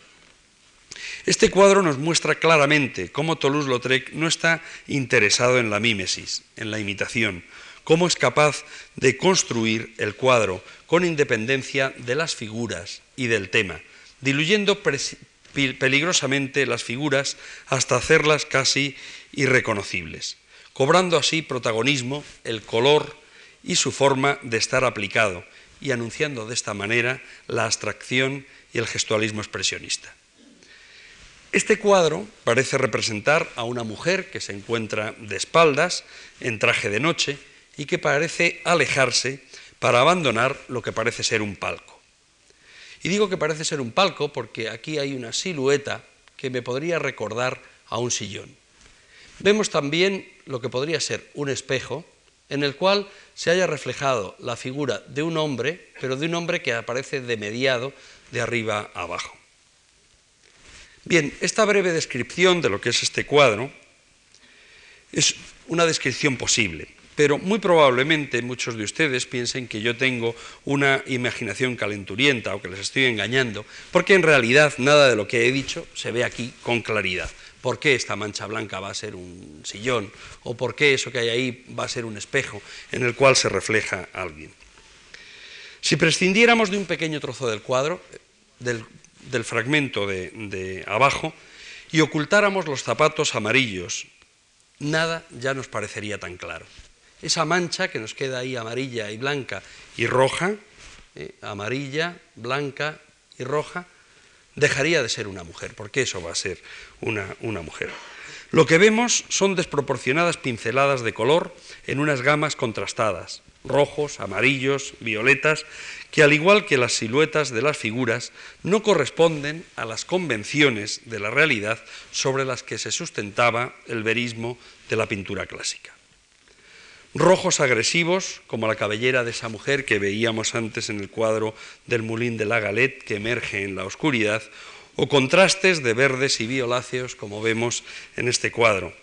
Speaker 2: Este cuadro nos muestra claramente cómo Toulouse-Lautrec no está interesado en la mímesis, en la imitación, cómo es capaz de construir el cuadro con independencia de las figuras y del tema, diluyendo peligrosamente las figuras hasta hacerlas casi irreconocibles, cobrando así protagonismo el color y su forma de estar aplicado, y anunciando de esta manera la abstracción y el gestualismo expresionista. Este cuadro parece representar a una mujer que se encuentra de espaldas, en traje de noche, y que parece alejarse para abandonar lo que parece ser un palco. Y digo que parece ser un palco porque aquí hay una silueta que me podría recordar a un sillón. Vemos también lo que podría ser un espejo, en el cual se haya reflejado la figura de un hombre, pero de un hombre que aparece de mediado de arriba a abajo. Bien, esta breve descripción de lo que es este cuadro es una descripción posible, pero muy probablemente muchos de ustedes piensen que yo tengo una imaginación calenturienta o que les estoy engañando, porque en realidad nada de lo que he dicho se ve aquí con claridad por qué esta mancha blanca va a ser un sillón o por qué eso que hay ahí va a ser un espejo en el cual se refleja alguien. Si prescindiéramos de un pequeño trozo del cuadro, del, fragmento de, abajo, y ocultáramos los zapatos amarillos, nada ya nos parecería tan claro. Esa mancha que nos queda ahí amarilla y blanca y roja, eh, amarilla, blanca y roja, dejaría de ser una mujer, porque eso va a ser una, una mujer. Lo que vemos son desproporcionadas pinceladas de color en unas gamas contrastadas, rojos, amarillos, violetas, que al igual que las siluetas de las figuras, no corresponden a las convenciones de la realidad sobre las que se sustentaba el verismo de la pintura clásica rojos agresivos, como la cabellera de esa mujer que veíamos antes en el cuadro del Moulin de la Galette que emerge en la oscuridad, o contrastes de verdes y violáceos, como vemos en este cuadro.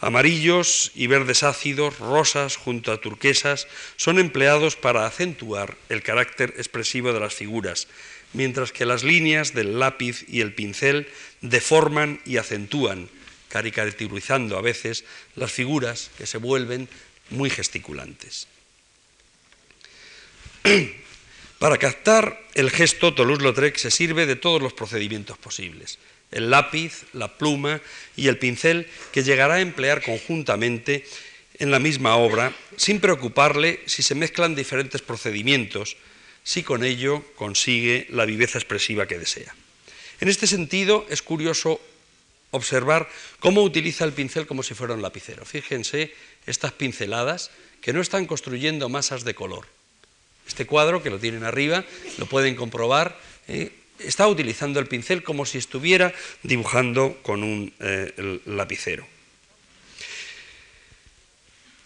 Speaker 2: Amarillos y verdes ácidos, rosas junto a turquesas, son empleados para acentuar el carácter expresivo de las figuras, mientras que las líneas del lápiz y el pincel deforman y acentúan, caricaturizando a veces las figuras que se vuelven muy gesticulantes. Para captar el gesto, Toulouse-Lautrec se sirve de todos los procedimientos posibles, el lápiz, la pluma y el pincel que llegará a emplear conjuntamente en la misma obra, sin preocuparle si se mezclan diferentes procedimientos, si con ello consigue la viveza expresiva que desea. En este sentido, es curioso observar cómo utiliza el pincel como si fuera un lapicero. Fíjense estas pinceladas que no están construyendo masas de color. Este cuadro, que lo tienen arriba, lo pueden comprobar, eh, está utilizando el pincel como si estuviera dibujando con un eh, lapicero.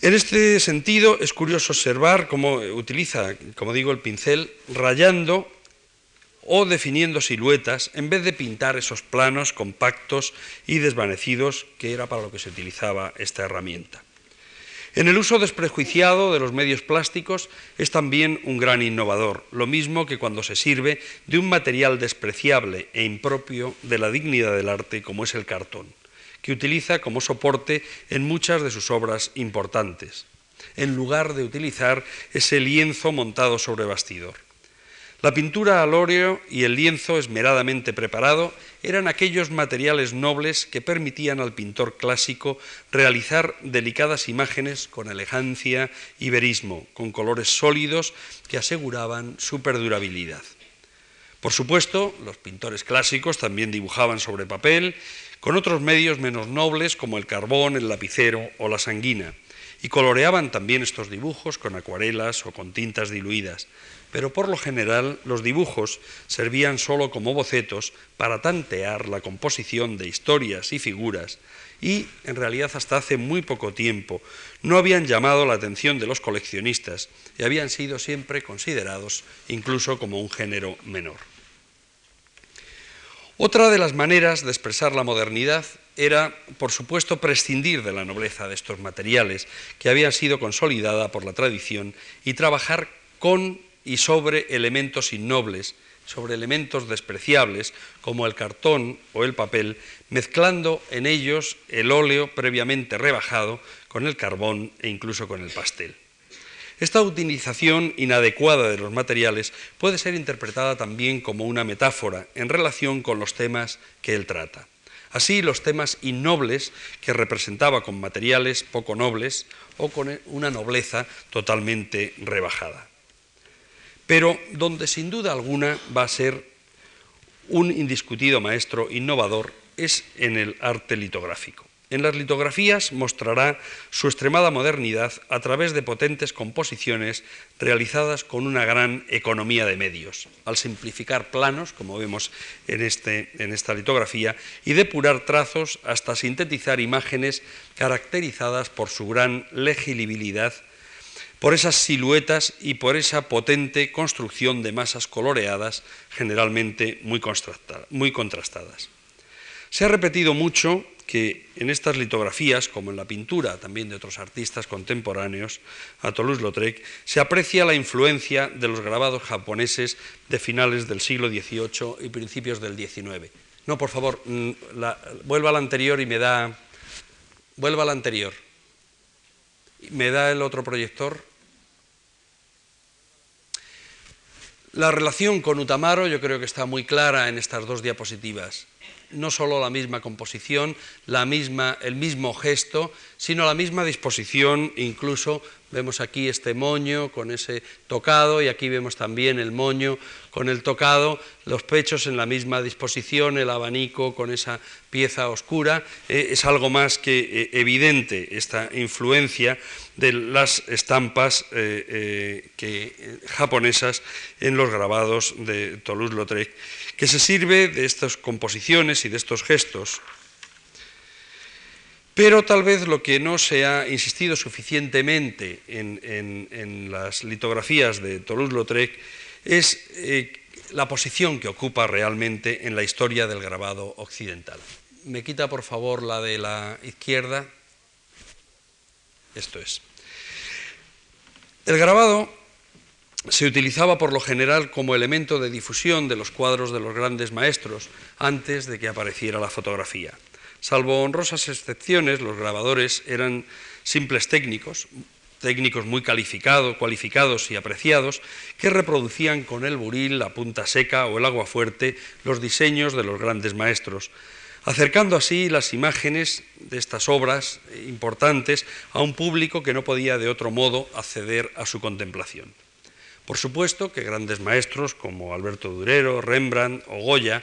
Speaker 2: En este sentido, es curioso observar cómo utiliza, como digo, el pincel rayando o definiendo siluetas en vez de pintar esos planos compactos y desvanecidos que era para lo que se utilizaba esta herramienta. En el uso desprejuiciado de los medios plásticos es también un gran innovador, lo mismo que cuando se sirve de un material despreciable e impropio de la dignidad del arte como es el cartón, que utiliza como soporte en muchas de sus obras importantes. en lugar de utilizar ese lienzo montado sobre bastidor. La pintura al óleo y el lienzo esmeradamente preparado eran aquellos materiales nobles que permitían al pintor clásico realizar delicadas imágenes con elegancia y verismo, con colores sólidos que aseguraban su perdurabilidad. Por supuesto, los pintores clásicos también dibujaban sobre papel con otros medios menos nobles como el carbón, el lapicero o la sanguina, y coloreaban también estos dibujos con acuarelas o con tintas diluidas, pero por lo general los dibujos servían solo como bocetos para tantear la composición de historias y figuras y, en realidad hasta hace muy poco tiempo, no habían llamado la atención de los coleccionistas y habían sido siempre considerados incluso como un género menor. Otra de las maneras de expresar la modernidad era, por supuesto, prescindir de la nobleza de estos materiales que habían sido consolidada por la tradición y trabajar con y sobre elementos innobles, sobre elementos despreciables como el cartón o el papel, mezclando en ellos el óleo previamente rebajado con el carbón e incluso con el pastel. Esta utilización inadecuada de los materiales puede ser interpretada también como una metáfora en relación con los temas que él trata. Así, los temas innobles que representaba con materiales poco nobles o con una nobleza totalmente rebajada pero donde sin duda alguna va a ser un indiscutido maestro innovador es en el arte litográfico. En las litografías mostrará su extremada modernidad a través de potentes composiciones realizadas con una gran economía de medios, al simplificar planos, como vemos en, este, esta litografía, y depurar trazos hasta sintetizar imágenes caracterizadas por su gran legibilidad por esas siluetas y por esa potente construcción de masas coloreadas, generalmente muy, contrastadas. Se ha repetido mucho que en estas litografías, como en la pintura también de otros artistas contemporáneos, a Toulouse-Lautrec, se aprecia la influencia de los grabados japoneses de finales del siglo XVIII y principios del XIX. No, por favor, mm, vuelva a la anterior y me da... Vuelva a la anterior. ¿Me da el otro proyector? La relación con Utamaro yo creo que está muy clara en estas dos diapositivas. No solo la misma composición, la misma, el mismo gesto, sino la misma disposición, incluso vemos aquí este moño con ese tocado y aquí vemos también el moño con el tocado, los pechos en la misma disposición, el abanico con esa pieza oscura. Eh, es algo más que eh, evidente esta influencia de las estampas eh, japonesas en los grabados de Toulouse-Lautrec, que se sirve de estas composiciones y de estos gestos pero tal vez lo que no se ha insistido suficientemente en, las litografías de Toulouse-Lautrec es eh, la posición que ocupa realmente en la historia del grabado occidental. Me quita por favor la de la izquierda. Esto es. El grabado se utilizaba por lo general como elemento de difusión de los cuadros de los grandes maestros antes de que apareciera la fotografía. Salvo honrosas excepciones, los grabadores eran simples técnicos, técnicos muy cualificados y apreciados, que reproducían con el buril, la punta seca o el agua fuerte los diseños de los grandes maestros, acercando así las imágenes de estas obras importantes a un público que no podía de otro modo acceder a su contemplación. Por supuesto que grandes maestros como Alberto Durero, Rembrandt o Goya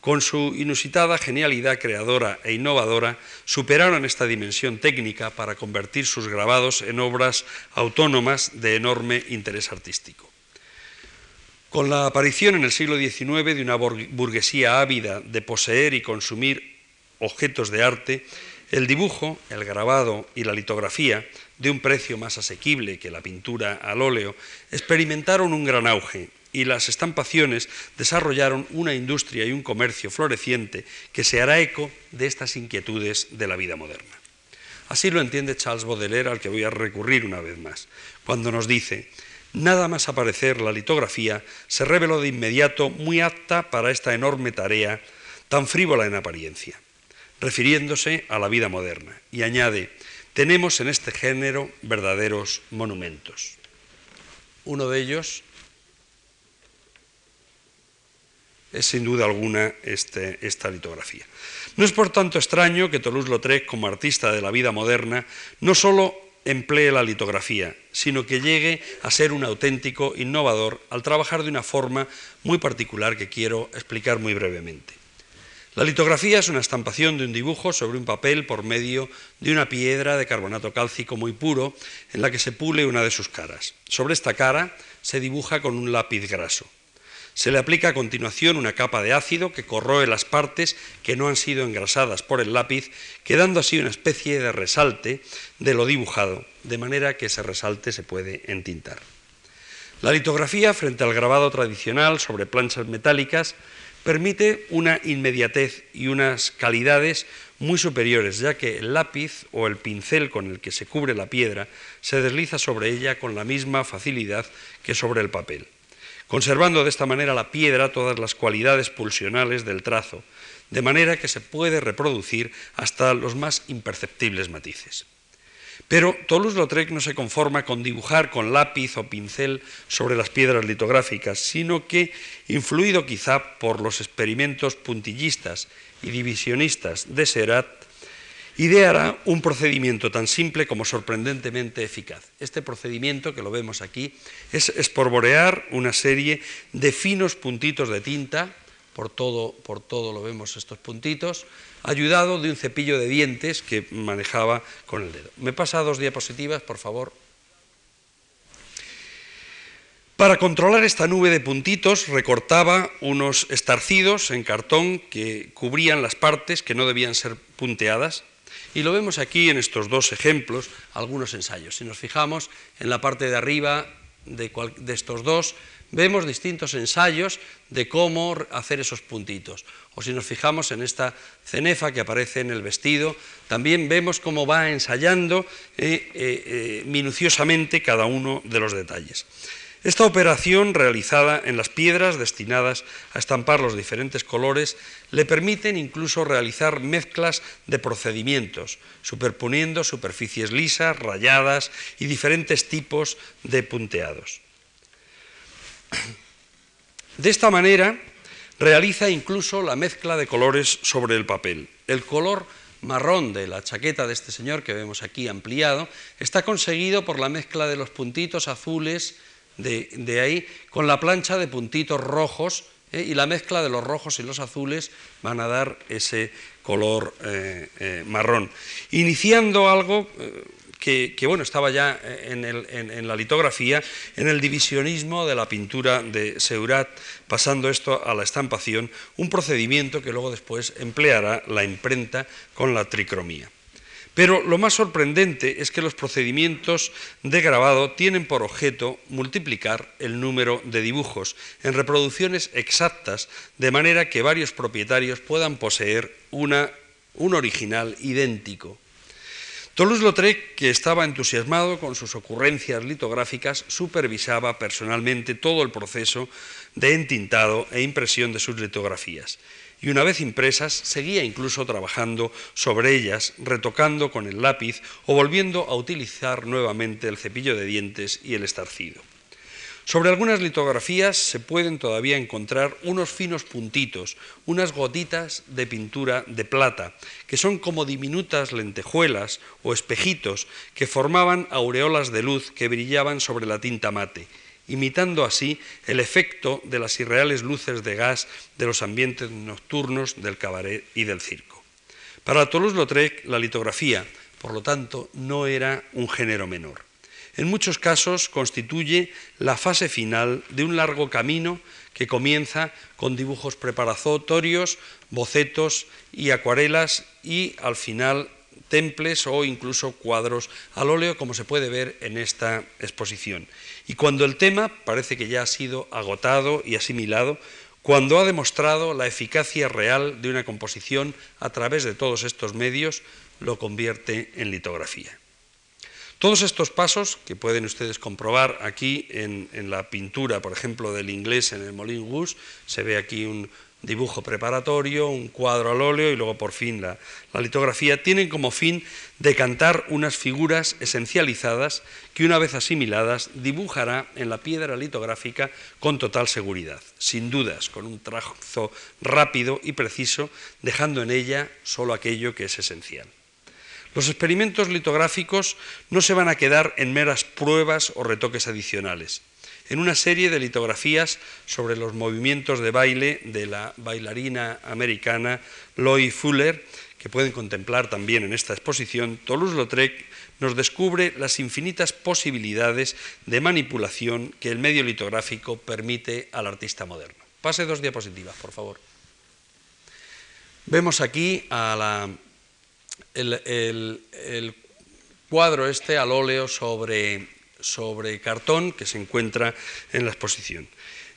Speaker 2: con su inusitada genialidad creadora e innovadora, superaron esta dimensión técnica para convertir sus grabados en obras autónomas de enorme interés artístico. Con la aparición en el siglo XIX de una burguesía ávida de poseer y consumir objetos de arte, el dibujo, el grabado y la litografía, de un precio más asequible que la pintura al óleo, experimentaron un gran auge y las estampaciones desarrollaron una industria y un comercio floreciente que se hará eco de estas inquietudes de la vida moderna. Así lo entiende Charles Baudelaire, al que voy a recurrir una vez más, cuando nos dice, nada más aparecer la litografía se reveló de inmediato muy apta para esta enorme tarea, tan frívola en apariencia, refiriéndose a la vida moderna, y añade, tenemos en este género verdaderos monumentos. Uno de ellos es sin duda alguna este, esta litografía. No es por tanto extraño que Toulouse-Lautrec, como artista de la vida moderna, no solo emplee la litografía, sino que llegue a ser un auténtico innovador al trabajar de una forma muy particular que quiero explicar muy brevemente. La litografía es una estampación de un dibujo sobre un papel por medio de una piedra de carbonato cálcico muy puro en la que se pule una de sus caras. Sobre esta cara se dibuja con un lápiz graso. Se le aplica a continuación una capa de ácido que corroe las partes que no han sido engrasadas por el lápiz, quedando así una especie de resalte de lo dibujado, de manera que ese resalte se puede entintar. La litografía, frente al grabado tradicional sobre planchas metálicas, permite una inmediatez y unas calidades muy superiores, ya que el lápiz o el pincel con el que se cubre la piedra se desliza sobre ella con la misma facilidad que sobre el papel conservando de esta manera la piedra todas las cualidades pulsionales del trazo, de manera que se puede reproducir hasta los más imperceptibles matices. Pero Toulouse-Lautrec no se conforma con dibujar con lápiz o pincel sobre las piedras litográficas, sino que, influido quizá por los experimentos puntillistas y divisionistas de Serat, ideará un procedimiento tan simple como sorprendentemente eficaz. Este procedimiento, que lo vemos aquí, es esporborear una serie de finos puntitos de tinta, por todo, por todo lo vemos estos puntitos, ayudado de un cepillo de dientes que manejaba con el dedo. Me pasa dos diapositivas, por favor. Para controlar esta nube de puntitos recortaba unos estarcidos en cartón que cubrían las partes que no debían ser punteadas y lo vemos aquí en estos dos ejemplos, algunos ensayos. Si nos fijamos en la parte de arriba de, estos dos, vemos distintos ensayos de cómo hacer esos puntitos. O si nos fijamos en esta cenefa que aparece en el vestido, también vemos cómo va ensayando eh, eh, eh, minuciosamente cada uno de los detalles. Esta operación, realizada en las piedras destinadas a estampar los diferentes colores, le permiten incluso realizar mezclas de procedimientos, superponiendo superficies lisas, rayadas y diferentes tipos de punteados. De esta manera, realiza incluso la mezcla de colores sobre el papel. El color marrón de la chaqueta de este señor que vemos aquí ampliado está conseguido por la mezcla de los puntitos azules, de, ahí con la plancha de puntitos rojos ¿eh? y la mezcla de los rojos y los azules van a dar ese color eh, eh, marrón. Iniciando algo que, bueno, estaba ya en, en, la litografía, en el divisionismo de la pintura de Seurat, pasando esto a la estampación, un procedimiento que luego después empleará la imprenta con la tricromía. Pero lo más sorprendente es que los procedimientos de grabado tienen por objeto multiplicar el número de dibujos en reproducciones exactas, de manera que varios propietarios puedan poseer un original idéntico. Toulouse-Lautrec, que estaba entusiasmado con sus ocurrencias litográficas, supervisaba personalmente todo el proceso de entintado e impresión de sus litografías y una vez impresas seguía incluso trabajando sobre ellas, retocando con el lápiz o volviendo a utilizar nuevamente el cepillo de dientes y el estarcido. Sobre algunas litografías se pueden todavía encontrar unos finos puntitos, unas gotitas de pintura de plata, que son como diminutas lentejuelas o espejitos que formaban aureolas de luz que brillaban sobre la tinta mate imitando así el efecto de las irreales luces de gas de los ambientes nocturnos del cabaret y del circo. Para Toulouse-Lautrec, la litografía, por lo tanto, no era un género menor. En muchos casos constituye la fase final de un largo camino que comienza con dibujos preparatorios, bocetos y acuarelas y al final temples o incluso cuadros al óleo, como se puede ver en esta exposición. Y cuando el tema parece que ya ha sido agotado y asimilado, cuando ha demostrado la eficacia real de una composición a través de todos estos medios, lo convierte en litografía. Todos estos pasos, que pueden ustedes comprobar aquí en, la pintura, por ejemplo, del inglés en el Moulin Rouge, se ve aquí un, dibujo preparatorio, un cuadro al óleo y luego por fin la, litografía, tienen como fin decantar unas figuras esencializadas que una vez asimiladas dibujará en la piedra litográfica con total seguridad, sin dudas, con un trazo rápido y preciso, dejando en ella solo aquello que es esencial. Los experimentos litográficos no se van a quedar en meras pruebas o retoques adicionales en una serie de litografías sobre los movimientos de baile de la bailarina americana Loy Fuller, que pueden contemplar también en esta exposición, Toulouse-Lautrec nos descubre las infinitas posibilidades de manipulación que el medio litográfico permite al artista moderno. Pase dos diapositivas, por favor. Vemos aquí el, el cuadro este al óleo sobre sobre cartón que se encuentra en la exposición.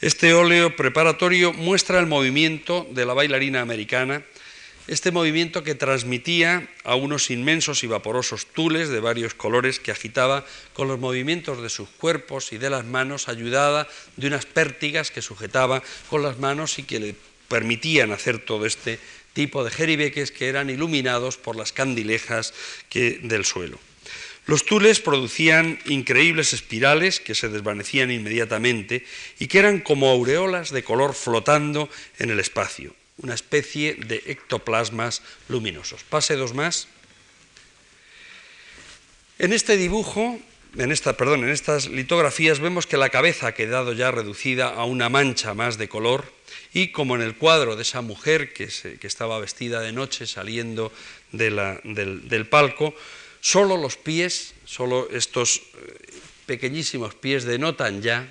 Speaker 2: Este óleo preparatorio muestra el movimiento de la bailarina americana, este movimiento que transmitía a unos inmensos y vaporosos tules de varios colores que agitaba con los movimientos de sus cuerpos y de las manos, ayudada de unas pértigas que sujetaba con las manos y que le permitían hacer todo este tipo de jeribeques que eran iluminados por las candilejas del suelo. Los tules producían increíbles espirales que se desvanecían inmediatamente y que eran como aureolas de color flotando en el espacio, una especie de ectoplasmas luminosos. Pase dos más. En este dibujo, en, perdón, en estas litografías vemos que la cabeza ha quedado ya reducida a una mancha más de color y como en el cuadro de esa mujer que, estaba vestida de noche saliendo del palco, Solo los pies, solo estos eh, pequeñísimos pies denotan ya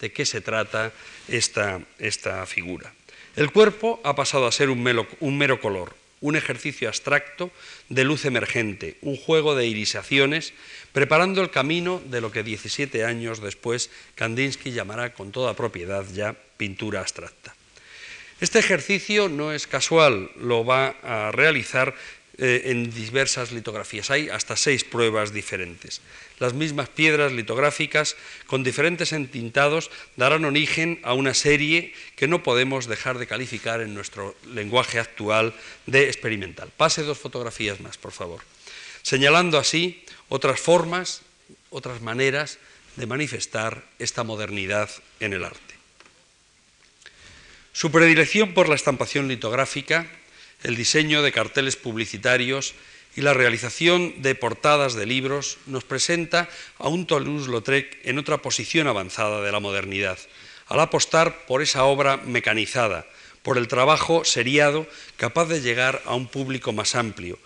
Speaker 2: de qué se trata esta, esta figura. El cuerpo ha pasado a ser un mero, color, un ejercicio abstracto de luz emergente, un juego de irisaciones, preparando el camino de lo que 17 años después Kandinsky llamará con toda propiedad ya pintura abstracta. Este ejercicio no es casual, lo va a realizar eh, en diversas litografías. Hay hasta seis pruebas diferentes. Las mismas piedras litográficas con diferentes entintados darán origen a una serie que no podemos dejar de calificar en nuestro lenguaje actual de experimental. Pase dos fotografías más, por favor. Señalando así otras formas, otras maneras de manifestar esta modernidad en el arte. Su predilección por la estampación litográfica el diseño de carteles publicitarios y la realización de portadas de libros nos presenta a un Toulouse-Lautrec en otra posición avanzada de la modernidad, al apostar por esa obra mecanizada, por el trabajo seriado capaz de llegar a un público más amplio,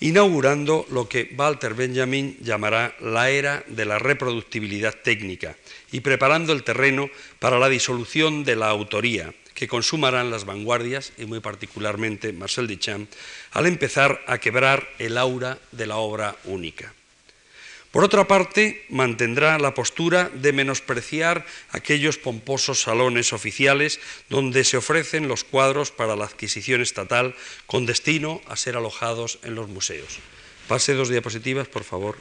Speaker 2: inaugurando lo que Walter Benjamin llamará la era de la reproductibilidad técnica y preparando el terreno para la disolución de la autoría, que consumarán las vanguardias, y muy particularmente Marcel Duchamp, al empezar a quebrar el aura de la obra única. Por otra parte, mantendrá la postura de menospreciar aquellos pomposos salones oficiales donde se ofrecen los cuadros para la adquisición estatal con destino a ser alojados en los museos. Pase dos diapositivas, por favor.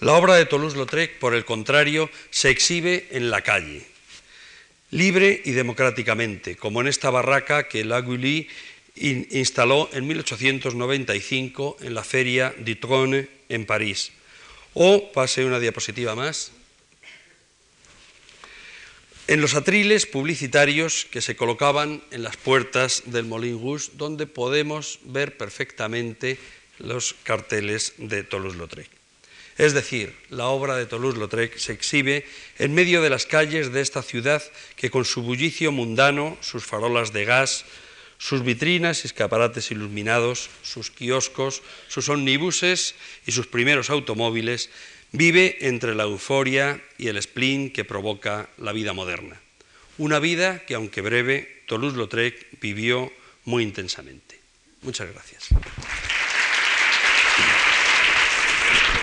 Speaker 2: La obra de Toulouse-Lautrec, por el contrario, se exhibe en la calle, libre y democráticamente, como en esta barraca que Lagully instaló en 1895 en la feria Trône en París. O, pase una diapositiva más, en los atriles publicitarios que se colocaban en las puertas del Molin Rouge, donde podemos ver perfectamente los carteles de Toulouse-Lautrec. Es decir, la obra de Toulouse-Lautrec se exhibe en medio de las calles de esta ciudad que con su bullicio mundano, sus farolas de gas, sus vitrinas y escaparates iluminados, sus kioscos, sus omnibuses y sus primeros automóviles, vive entre la euforia y el spleen que provoca la vida moderna. Una vida que, aunque breve, Toulouse-Lautrec vivió muy intensamente. Muchas gracias.